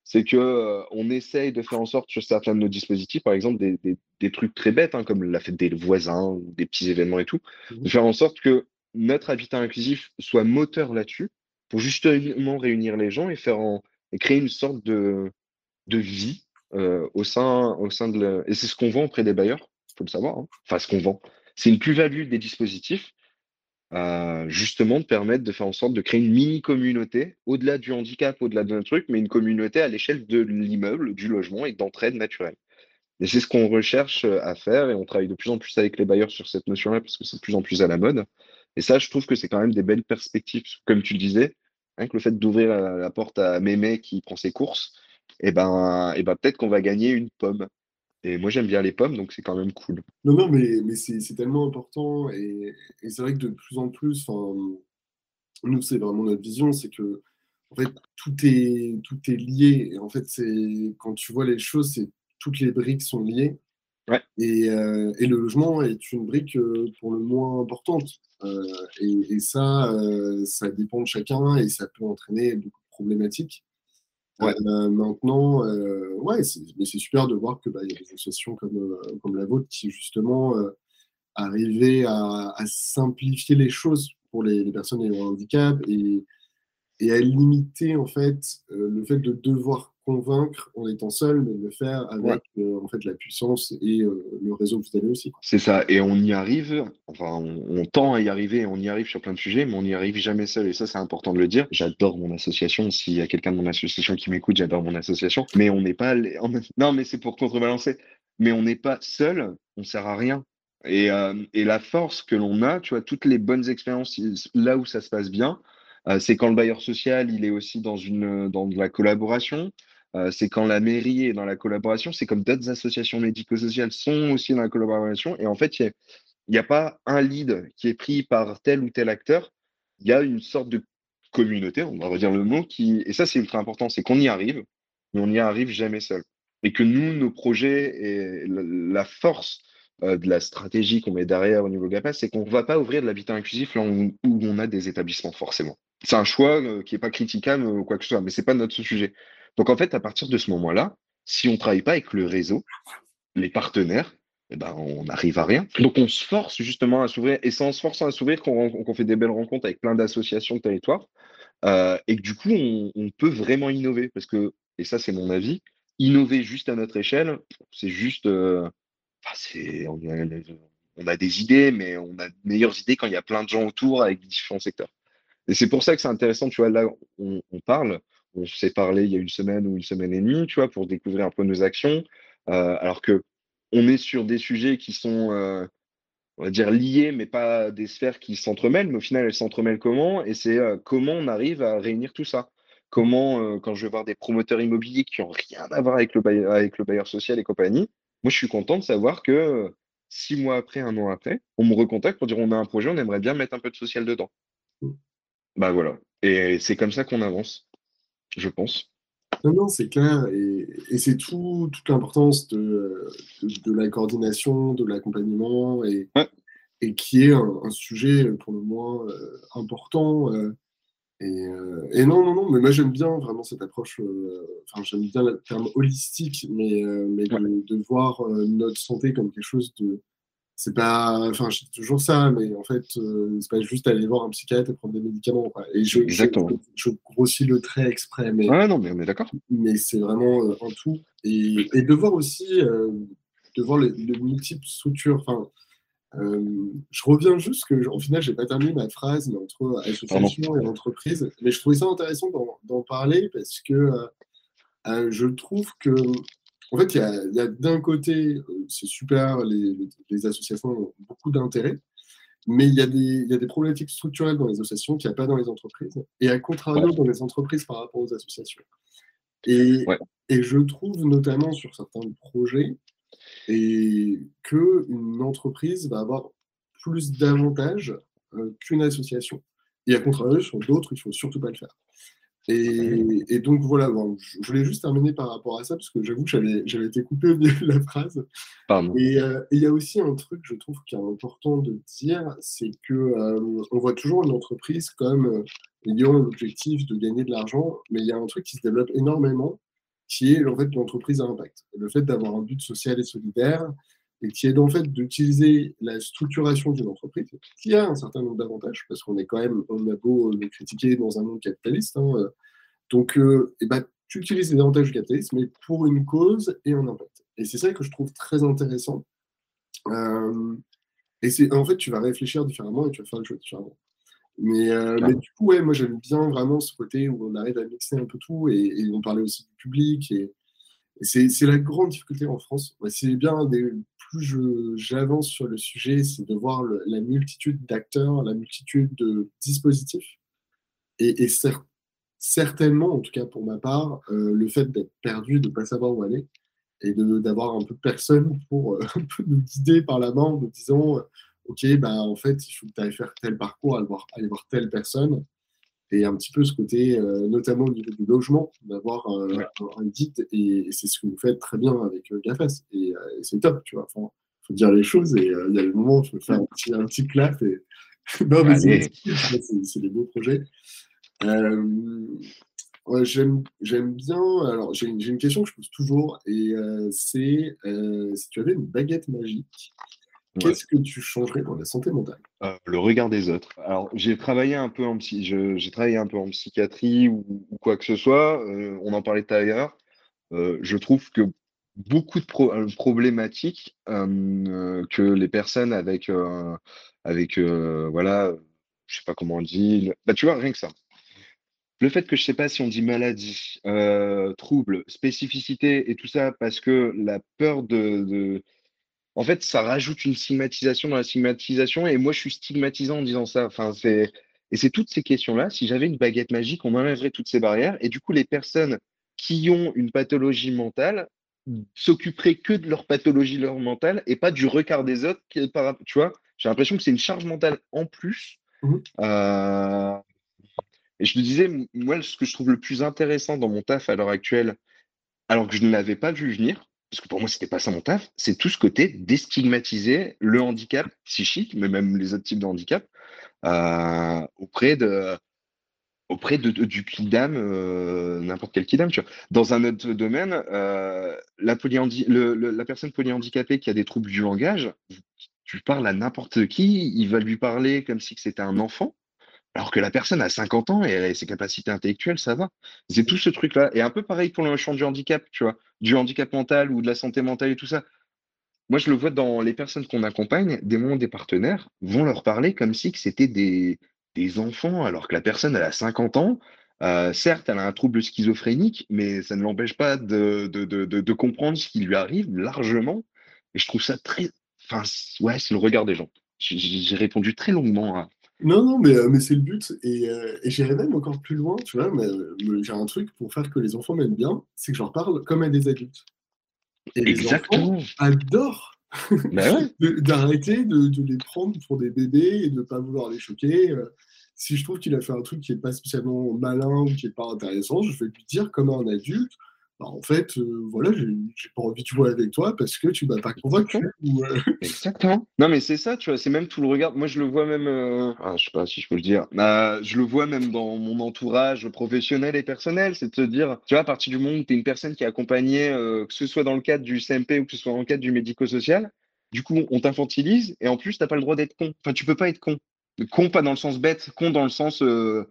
c'est que euh, on essaye de faire en sorte sur certains de nos dispositifs, par exemple des, trucs très bêtes, hein, comme la fête des voisins ou des petits événements et tout, mmh de faire en sorte que notre habitat inclusif soit moteur là-dessus pour justement réunir les gens et faire et créer une sorte de, de vie euh, au sein au sein de et c'est ce qu'on vend auprès des bailleurs, faut le savoir. Hein. Enfin, ce qu'on vend, c'est une plus-value des dispositifs justement de permettre de faire en sorte de créer une mini-communauté, au-delà du handicap, au-delà d'un truc, mais une communauté à l'échelle de l'immeuble, du logement et d'entraide naturelle. Et c'est ce qu'on recherche euh, à faire et on travaille de plus en plus avec les bailleurs sur cette notion-là parce que c'est de plus en plus à la mode. Et ça, je trouve que c'est quand même des belles perspectives. Comme tu le disais, que le fait d'ouvrir la, porte à Mémé qui prend ses courses, et eh ben, et eh ben peut-être qu'on va gagner une pomme. Et moi, j'aime bien les pommes, donc c'est quand même cool. Non, non, mais, mais c'est tellement important. Et, c'est vrai que de plus en plus, nous, c'est vraiment notre vision, c'est que en fait, tout est, tout est lié. Et en fait, c'est quand tu vois les choses, c'est toutes les briques sont liées. Ouais. Et, euh, et, le logement est une brique euh, pour le moins importante. Euh, et, ça, euh, ça dépend de chacun et ça peut entraîner beaucoup de problématiques. Euh, maintenant, ouais, mais c'est super de voir qu'il bah, y a des associations comme, comme la vôtre qui justement arrivaient à, simplifier les choses pour les, personnes ayant un handicap et, et à limiter en fait le fait de devoir convaincre en étant seul, mais de le faire avec euh, en fait la puissance et euh, le réseau que vous avez aussi. C'est ça, et on y arrive, enfin on, tend à y arriver, on y arrive sur plein de sujets, mais on n'y arrive jamais seul, et ça c'est important de le dire. J'adore mon association, s'il y a quelqu'un de mon association qui m'écoute, j'adore mon association, mais on n'est pas... Non mais c'est pour contrebalancer, mais on n'est pas seul, on sert à rien. Et, euh, et la force que l'on a, tu vois, toutes les bonnes expériences là où ça se passe bien, c'est quand le bailleur social, il est aussi dans de la collaboration. Euh, c'est quand la mairie est dans la collaboration, c'est comme d'autres associations médico-sociales sont aussi dans la collaboration. Et en fait, il n'y a, pas un lead qui est pris par tel ou tel acteur. Il y a une sorte de communauté, on va dire le mot, qui, et ça c'est ultra important, c'est qu'on y arrive, mais on n'y arrive jamais seul. Et que nous, nos projets et la force euh, de la stratégie qu'on met derrière au niveau GAPA, c'est qu'on ne va pas ouvrir de l'habitat inclusif là où, on a des établissements, forcément. C'est un choix euh, qui n'est pas critiquable ou quoi que ce soit, mais ce n'est pas notre sujet. Donc en fait, à partir de ce moment-là, si on ne travaille pas avec le réseau, les partenaires, eh ben, on n'arrive à rien. Donc on se force justement à s'ouvrir, et c'est en se forçant à s'ouvrir qu'on fait des belles rencontres avec plein d'associations de territoire, euh, et que du coup, on, peut vraiment innover. Parce que, et ça c'est mon avis, innover juste à notre échelle, c'est juste... Euh, on, a des idées, mais on a de meilleures idées quand il y a plein de gens autour avec différents secteurs. Et c'est pour ça que c'est intéressant, tu vois, là, on, parle, on s'est parlé il y a une semaine ou une semaine et demie, tu vois, pour découvrir un peu nos actions. Euh, alors que on est sur des sujets qui sont, euh, on va dire, liés, mais pas des sphères qui s'entremêlent. Mais au final, elles s'entremêlent comment? Et c'est euh, comment on arrive à réunir tout ça? Comment, quand je vais voir des promoteurs immobiliers qui n'ont rien à voir avec le, bailleur, avec le bailleur social et compagnie, moi, je suis content de savoir que six mois après, un an après, on me recontacte pour dire on a un projet, on aimerait bien mettre un peu de social dedans. Bah voilà. Et c'est comme ça qu'on avance je pense. Non, non, c'est clair. Et, c'est tout, toute l'importance de, de, la coordination, de l'accompagnement, et, et qui est un, sujet pour le moins euh, important. Euh, euh, et, non, non, non, mais moi j'aime bien vraiment cette approche, enfin j'aime bien le terme holistique, mais, mais de, de, voir notre santé comme quelque chose de, c'est pas, enfin, je dis toujours ça, mais en fait, euh, c'est pas juste aller voir un psychiatre et prendre des médicaments. Et je, Exactement. Je, grossis le trait exprès, mais. non, mais on est d'accord. Mais c'est vraiment euh, un tout. Et, et, de voir aussi, euh, de voir les, multiples structures. Enfin, je reviens juste que, en final, j'ai pas terminé ma phrase, mais entre association et entreprise. Mais je trouvais ça intéressant d'en parler parce que je trouve que en fait, il y a, d'un côté, euh, c'est super, les, associations ont beaucoup d'intérêt, mais il y, a des, problématiques structurelles dans les associations qu'il n'y a pas dans les entreprises, et à contrario dans les entreprises par rapport aux associations. Et, je trouve notamment sur certains projets et qu'une entreprise va avoir plus d'avantages euh, qu'une association. Et à contrario, sur d'autres, il ne faut surtout pas le faire. Et, donc voilà, je voulais juste terminer par rapport à ça, parce que j'avoue que j'avais été coupé au milieu de la phrase. Euh, et il y a aussi un truc, je trouve, qui est important de dire, c'est que euh, on voit toujours une entreprise comme euh, ayant l'objectif de gagner de l'argent, mais il y a un truc qui se développe énormément, qui est en fait l'entreprise à impact. Le fait d'avoir un but social et solidaire, et qui est en fait d'utiliser la structuration d'une entreprise, qui a un certain nombre d'avantages, parce qu'on est quand même, on a beau le critiquer dans un monde capitaliste. Hein, euh, donc, euh, et ben, tu utilises les avantages du capitalisme, mais pour une cause et un impact. Et c'est ça que je trouve très intéressant. Euh, et c'est en fait, tu vas réfléchir différemment et tu vas faire le choix différemment. Mais, mais, du coup, ouais, moi j'aime bien vraiment ce côté où on arrive à mixer un peu tout et, et on parlait aussi du public et, c'est la grande difficulté en France. C'est bien des plus j'avance sur le sujet, c'est de voir la multitude d'acteurs, la multitude de dispositifs. Et, certainement, en tout cas pour ma part, euh, le fait d'être perdu, de ne pas savoir où aller, et d'avoir un peu personne pour euh, nous guider par la main en nous disant Ok, bah, en fait, il faut que tu ailles faire tel parcours, aller voir telle personne. Et un petit peu ce côté, euh, notamment au niveau du logement, d'avoir un guide, et, c'est ce que vous faites très bien avec GAFAS. Et, c'est top, tu vois. Il faut dire les choses, et il y a le moment où il faut faire un petit, un petit clap. Et... non, mais c'est des beaux projets. J'aime bien. Alors, j'ai une question que je pose toujours, et euh, c'est euh, si tu avais une baguette magique, qu'est-ce que tu changerais pour la santé mentale? Euh, Le regard des autres. Alors, j'ai travaillé un peu en psy, j'ai travaillé un peu en psychiatrie ou, quoi que ce soit. on en parlait tout à l'heure. je trouve que beaucoup de problématiques que les personnes avec, avec voilà, je sais pas comment on dit. Bah, tu vois, rien que ça le fait que je ne sais pas si on dit maladie, euh, trouble, spécificité et tout ça, parce que la peur de, En fait, ça rajoute une stigmatisation dans la stigmatisation, et moi, je suis stigmatisant en disant ça. Enfin, c'est... Et c'est toutes ces questions-là. Si j'avais une baguette magique, on enlèverait toutes ces barrières, et du coup, les personnes qui ont une pathologie mentale s'occuperaient que de leur pathologie leur mentale et pas du regard des autres. Qui, tu vois, j'ai l'impression que c'est une charge mentale en plus. Mmh euh, et je te disais, moi, ce que je trouve le plus intéressant dans mon taf à l'heure actuelle, alors que je ne l'avais pas vu venir, parce que pour moi, c'était pas ça mon taf, c'est tout ce côté déstigmatiser le handicap psychique, mais même les autres types de handicap, euh, auprès de auprès de, du kidam, euh, n'importe quel kidam, tu vois. Dans un autre domaine, euh, la, la personne polyhandicapée qui a des troubles du langage, tu parles à n'importe qui, il va lui parler comme si c'était un enfant. Alors que la personne a 50 ans et elle a ses capacités intellectuelles, ça va. C'est tout ce truc-là. Et un peu pareil pour le champ du handicap, tu vois, du handicap mental ou de la santé mentale et tout ça. Moi, je le vois dans les personnes qu'on accompagne, des moments des partenaires vont leur parler comme si c'était des, des enfants, alors que la personne, elle a 50 ans. Euh, certes, elle a un trouble schizophrénique, mais ça ne l'empêche pas de, de, de, de, comprendre ce qui lui arrive largement. Et je trouve ça très. Enfin, ouais, c'est le regard des gens. J'ai répondu très longuement à, non, non, mais, euh, mais c'est le but. Et, euh, et j'irai même encore plus loin, tu vois. Mais, j'ai un truc pour faire que les enfants m'aiment bien, c'est que je leur parle comme à des adultes. Et Exactement. les enfants adorent bah d'arrêter de, de, les prendre pour des bébés et de ne pas vouloir les choquer. Euh, si je trouve qu'il a fait un truc qui n'est pas spécialement malin ou qui n'est pas intéressant, je vais lui dire comme un adulte bah, en fait, euh, voilà, j'ai pas envie de jouer avec toi parce que tu m'as pas convaincu. Euh. Exactement. Non, mais c'est ça, tu vois, c'est même tout le regard. Moi, je le vois même, euh, ah, je sais pas si je peux le dire, je le vois même dans mon entourage professionnel et personnel. C'est de se dire, tu vois, à partir du moment où tu es une personne qui est accompagnée, que ce soit dans le cadre du CMP ou que ce soit dans le cadre du médico-social, du coup, on t'infantilise et en plus, tu n'as pas le droit d'être con. Enfin, tu peux pas être con. Con, pas dans le sens bête, con dans le sens euh,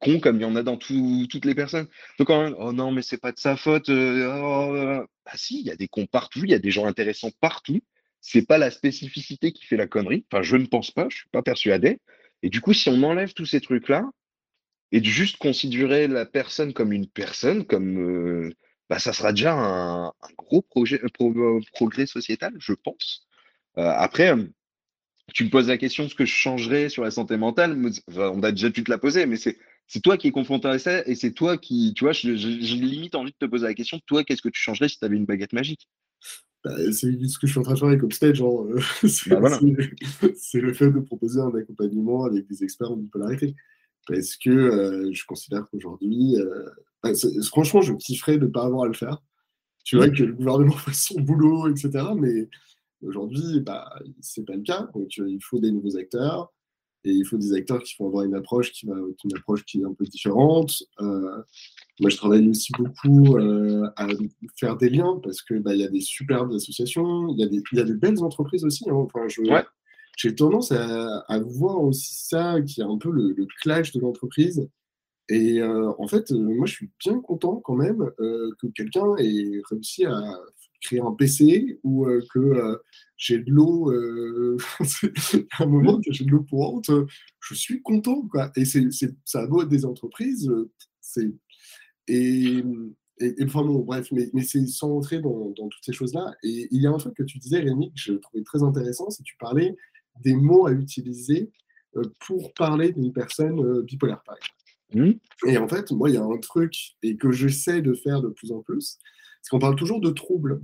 con comme il y en a dans toutes les personnes. Donc, oh non, mais c'est pas de sa faute. Euh, oh, bah si, il y a des cons partout, il y a des gens intéressants partout. C'est pas la spécificité qui fait la connerie. Enfin, je ne pense pas, je suis pas persuadé. Et du coup, si on enlève tous ces trucs-là et de juste considérer la personne comme une personne, comme euh, bah, ça sera déjà un, gros projet, progrès sociétal, je pense. après, tu me poses la question de ce que je changerais sur la santé mentale. on a déjà pu te la poser, mais c'est, toi qui es confronté à ça et c'est toi qui, tu vois, j'ai limite envie de te poser la question. Toi, qu'est-ce que tu changerais si tu avais une baguette magique? Bah, C'est ce que je suis en train de faire avec Upstage. Euh, bah, c'est, le fait de proposer un accompagnement avec des experts en bipolarité. Parce que euh, je considère qu'aujourd'hui, euh, bah, franchement, je kifferais de ne pas avoir à le faire. Tu vois, que le gouvernement fasse son boulot, etc. Mais Aujourd'hui, bah, ce n'est pas le cas. Donc, il faut des nouveaux acteurs et il faut des acteurs qui vont avoir une approche qui, va, une approche qui est un peu différente. Euh, moi, je travaille aussi beaucoup euh, à faire des liens parce qu'il bah, y a des superbes associations, il y, a des, y a des belles entreprises aussi. Hein. Enfin, J'ai tendance à, voir aussi ça, qui est un peu le, clash de l'entreprise. Et euh, en fait, moi, je suis bien content quand même que quelqu'un ait réussi à créer un PC ou euh, que euh, j'ai de l'eau, euh, à un moment que j'ai de l'eau courante, je suis content. Quoi. Et c'est, ça a beau être des entreprises, c'est... Et, et, enfin bon, bref, mais, mais c'est sans entrer dans, dans toutes ces choses-là. Et il y a un truc que tu disais, Rémi, que je trouvais très intéressant, c'est que tu parlais des mots à utiliser pour parler d'une personne bipolaire, par exemple. Mmh. Et en fait, moi, il y a un truc et que j'essaie de faire de plus en plus, c'est qu'on parle toujours de troubles.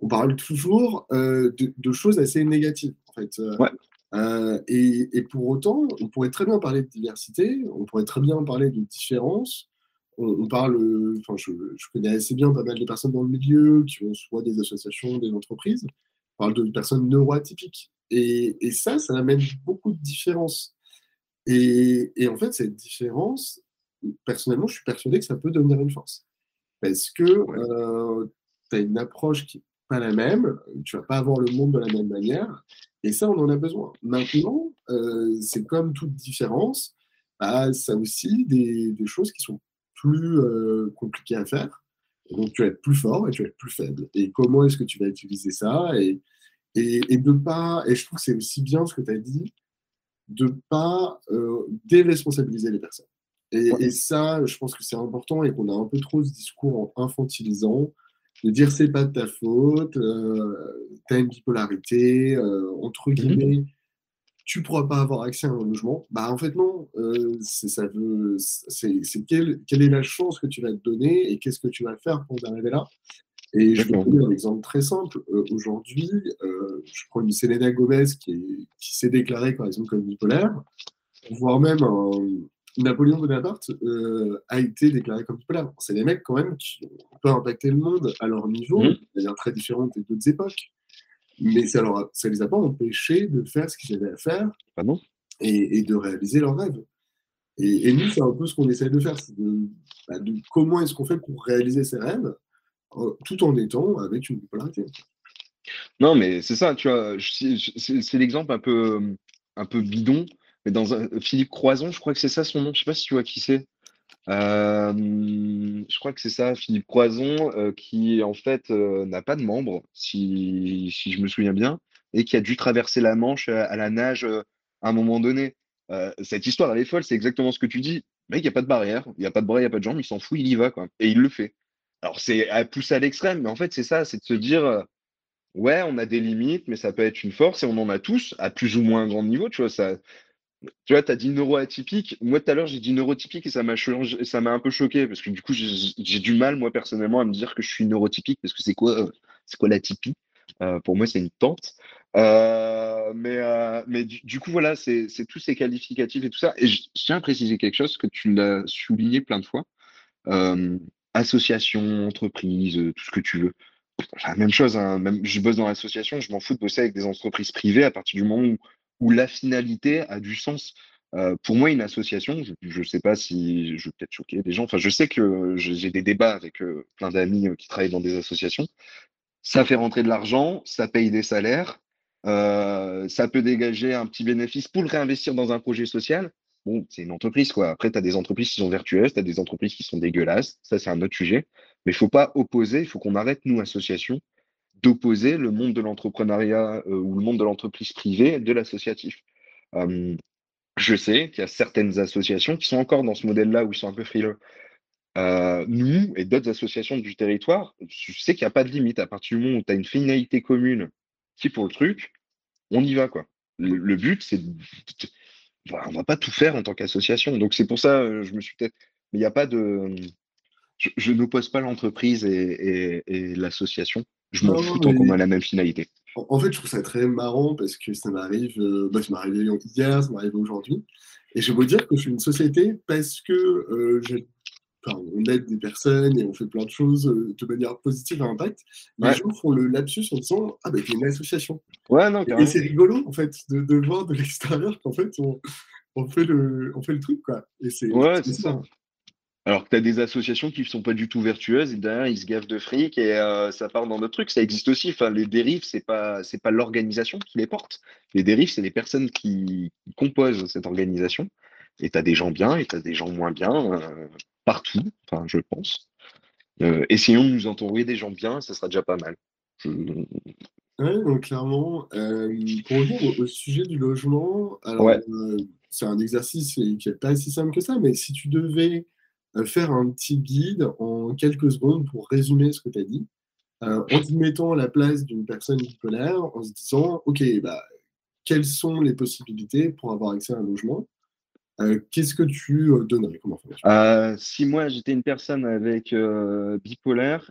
On parle toujours de, de, choses assez négatives, en fait. Ouais. Euh, et, pour autant, on pourrait très bien parler de diversité, on pourrait très bien parler de différence. On, parle, enfin, je, connais assez bien pas mal de personnes dans le milieu qui ont soit des associations, des entreprises. On parle de personnes neuroatypiques. Et, et ça, ça amène beaucoup de différences. Et, en fait, cette différence, personnellement, je suis persuadé que ça peut devenir une force. Parce que euh, tu as une approche qui n'est pas la même, tu vas pas avoir le monde de la même manière. Et ça, on en a besoin. Maintenant, euh, c'est comme toute différence, bah, ça aussi des, choses qui sont plus euh, compliquées à faire. donc, tu vas être plus fort et tu vas être plus faible. Et comment est-ce que tu vas utiliser ça et, et, de pas, et je trouve que c'est aussi bien ce que tu as dit, de ne pas déresponsabiliser les personnes. Et, et, ça, je pense que c'est important et qu'on a un peu trop ce discours en infantilisant de dire c'est pas de ta faute, euh, tu as une bipolarité, euh, entre mhm. guillemets, tu pourras pas avoir accès à un logement. Bah en fait non, euh, ça veut, c'est quelle, quelle, est la chance que tu vas te donner et qu'est-ce que tu vas faire pour arriver là. Et je vais vous donner un exemple très simple. Aujourd'hui, je prends une Selena Gomez qui s'est déclarée par exemple comme bipolaire, voire même un, Napoléon Bonaparte euh, a été déclaré comme bipolaire. C'est des mecs quand même qui ont pas impacté le monde à leur niveau, mmh. de manière très différente des d'autres époques. Mais ça ne ça les a pas empêchés de faire ce qu'ils avaient à faire ah et, de réaliser leurs rêves. Et, nous, c'est un peu ce qu'on essaie de faire, bah, de, comment est-ce qu'on fait pour réaliser ses rêves euh, tout en étant avec une bipolarité. Non, mais c'est ça, tu vois, c'est l'exemple un peu, un peu bidon dans un, Philippe Croison, je crois que c'est ça son nom. Je sais pas si tu vois qui c'est. Euh, je crois que c'est ça, Philippe Croison, euh, qui en fait euh, n'a pas de membre, si, si, je me souviens bien, et qui a dû traverser la Manche à, la nage à un moment donné. cette histoire, elle est folle, c'est exactement ce que tu dis. Mec, il n'y a pas de barrière, il n'y a pas de bras, il n'y a pas de jambes, il s'en fout, il y va, quoi. Et il le fait. Alors, c'est à pousser à l'extrême, mais en fait, c'est ça, c'est de se dire, ouais, on a des limites, mais ça peut être une force, et on en a tous, à plus ou moins grand niveau, tu vois, ça, tu vois, tu as dit neuroatypique. Moi, tout à l'heure, j'ai dit neurotypique et ça m'a ça m'a un peu choqué parce que du coup, j'ai du mal, moi, personnellement, à me dire que je suis neurotypique parce que c'est quoi, c'est quoi l'atypie? Euh, Pour moi, c'est une tente. Euh, mais euh, mais du, coup, voilà, c'est tous ces qualificatifs et tout ça. Et je, tiens à préciser quelque chose que tu l'as souligné plein de fois. association, entreprise, tout ce que tu veux. La même chose, hein. même, je bosse dans l'association, je m'en fous de bosser avec des entreprises privées à partir du moment où où la finalité a du sens. Euh, pour moi, une association, je ne sais pas si je vais peut-être choquer des gens, enfin, je sais que j'ai des débats avec euh, plein d'amis euh, qui travaillent dans des associations. Ça fait rentrer de l'argent, ça paye des salaires, ça peut dégager un petit bénéfice pour le réinvestir dans un projet social. Bon, c'est une entreprise, quoi. Après, tu as des entreprises qui sont vertueuses, tu as des entreprises qui sont dégueulasses. Ça, c'est un autre sujet. Mais il ne faut pas opposer, il faut qu'on arrête, nous, associations, d'opposer le monde de l'entrepreneuriat euh, ou le monde de l'entreprise privée de l'associatif. je sais qu'il y a certaines associations qui sont encore dans ce modèle-là où ils sont un peu frileux. Euh, nous et d'autres associations du territoire, je sais qu'il n'y a pas de limite. À partir du moment où tu as une finalité commune qui pour le truc, on y va. quoi. Le, but, c'est. On ne va pas tout faire en tant qu'association. Donc c'est pour ça, euh, je me suis peut-être. Mais il n'y a pas de. Je, n'oppose pas l'entreprise et l'association. Je m'en fous tant qu'on a la même finalité. En fait, je trouve ça très marrant parce que ça m'arrive, euh, bah, ça arrivé hier, ça m'arrive aujourd'hui. Et je veux dire que je suis une société parce que euh, on aide des personnes et on fait plein de choses euh, de manière positive à impact. Les gens font le lapsus en disant Ah, ben, bah, une association. Ouais, non, et c'est rigolo, en fait, de, voir de l'extérieur qu'en fait, on, fait le, on fait le truc, quoi. Et c'est ouais, ça. Alors que tu as des associations qui ne sont pas du tout vertueuses et derrière ils se gavent de fric et euh, ça part dans d'autres trucs. Ça existe aussi. Enfin, les dérives, c'est pas c'est pas l'organisation qui les porte. Les dérives, c'est les personnes qui composent cette organisation. Et tu as des gens bien et tu as des gens moins bien euh, partout, enfin, je pense. Euh, essayons de nous entourer des gens bien, ça sera déjà pas mal. Oui, donc clairement, pour revenir au, sujet du logement, alors c'est un exercice qui n'est pas si simple que ça, mais si tu devais faire un petit guide en quelques secondes pour résumer ce que tu as dit, en te mettant à la place d'une personne bipolaire, en se disant, OK, bah, quelles sont les possibilités pour avoir accès à un logement? Qu'est-ce que tu donnerais comme information? Si moi j'étais une personne avec bipolaire,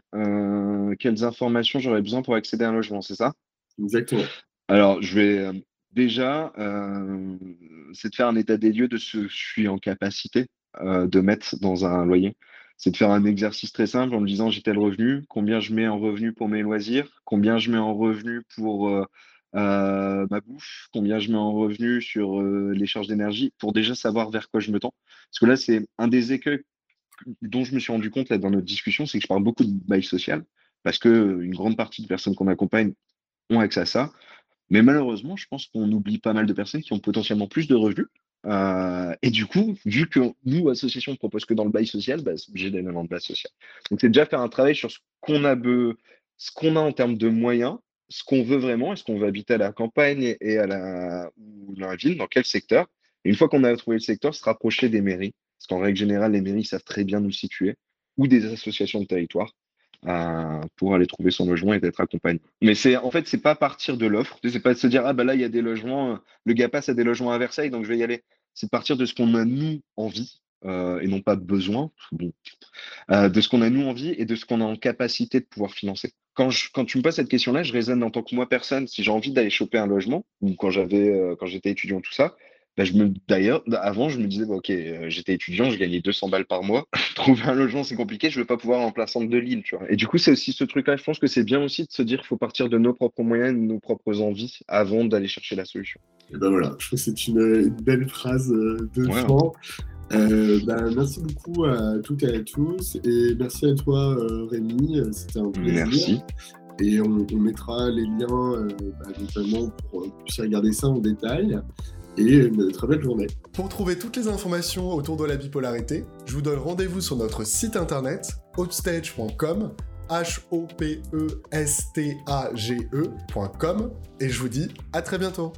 quelles informations j'aurais besoin pour accéder à un logement, c'est ça? Exactement. Alors, je vais déjà, c'est de faire un état des lieux de ce que je suis en capacité de mettre dans un loyer. C'est de faire un exercice très simple en me disant j'ai tel revenu, combien je mets en revenu pour mes loisirs, combien je mets en revenu pour ma bouffe, combien je mets en revenu sur les charges d'énergie, pour déjà savoir vers quoi je me tends. Parce que là, c'est un des écueils dont je me suis rendu compte dans notre discussion, c'est que je parle beaucoup de bail social, parce qu'une grande partie des personnes qu'on accompagne ont accès à ça. Mais malheureusement, je pense qu'on oublie pas mal de personnes qui ont potentiellement plus de revenus. Euh, et du coup, vu que nous, association, on propose que dans le bail social, bah, j'ai des éléments de base sociale. Donc, c'est déjà faire un travail sur ce qu'on a, a en termes de moyens, ce qu'on veut vraiment, est-ce qu'on veut habiter à la campagne et à la, ou dans la ville, dans quel secteur. Et une fois qu'on a trouvé le secteur, se rapprocher des mairies. Parce qu'en règle générale, les mairies savent très bien nous situer, ou des associations de territoire pour aller trouver son logement et d'être accompagné. Mais c'est en fait, c'est pas partir de l'offre, c'est pas de se dire ah bah là il y a des logements, le gars passe à des logements à Versailles donc je vais y aller. C'est partir de ce qu'on a nous envie euh, et non pas besoin, euh, de ce qu'on a nous envie et de ce qu'on a en capacité de pouvoir financer. Quand, je, quand tu me poses cette question-là, je raisonne en tant que moi personne. Si j'ai envie d'aller choper un logement ou quand j'avais, euh, quand j'étais étudiant tout ça, bah, d'ailleurs, avant, je me disais, ok, euh, j'étais étudiant, je gagnais 200 balles par mois. Trouver un logement, c'est compliqué, je ne vais pas pouvoir en plaçant de l'île, tu vois. Et du coup, c'est aussi ce truc-là. Je pense que c'est bien aussi de se dire qu'il faut partir de nos propres moyens, de nos propres envies, avant d'aller chercher la solution. Et ben voilà, je trouve que c'est une, belle phrase euh, de fin. Euh, bah, merci beaucoup à toutes et à tous. Et merci à toi, Rémi. C'était un plaisir. Merci. Et on, mettra les liens, bah, notamment pour que vous puissiez regarder ça en détail et une très belle journée. Pour trouver toutes les informations autour de la bipolarité, je vous donne rendez-vous sur notre site internet hopstage.com H-O-P-E-S-T-A-G-E.com et je vous dis à très bientôt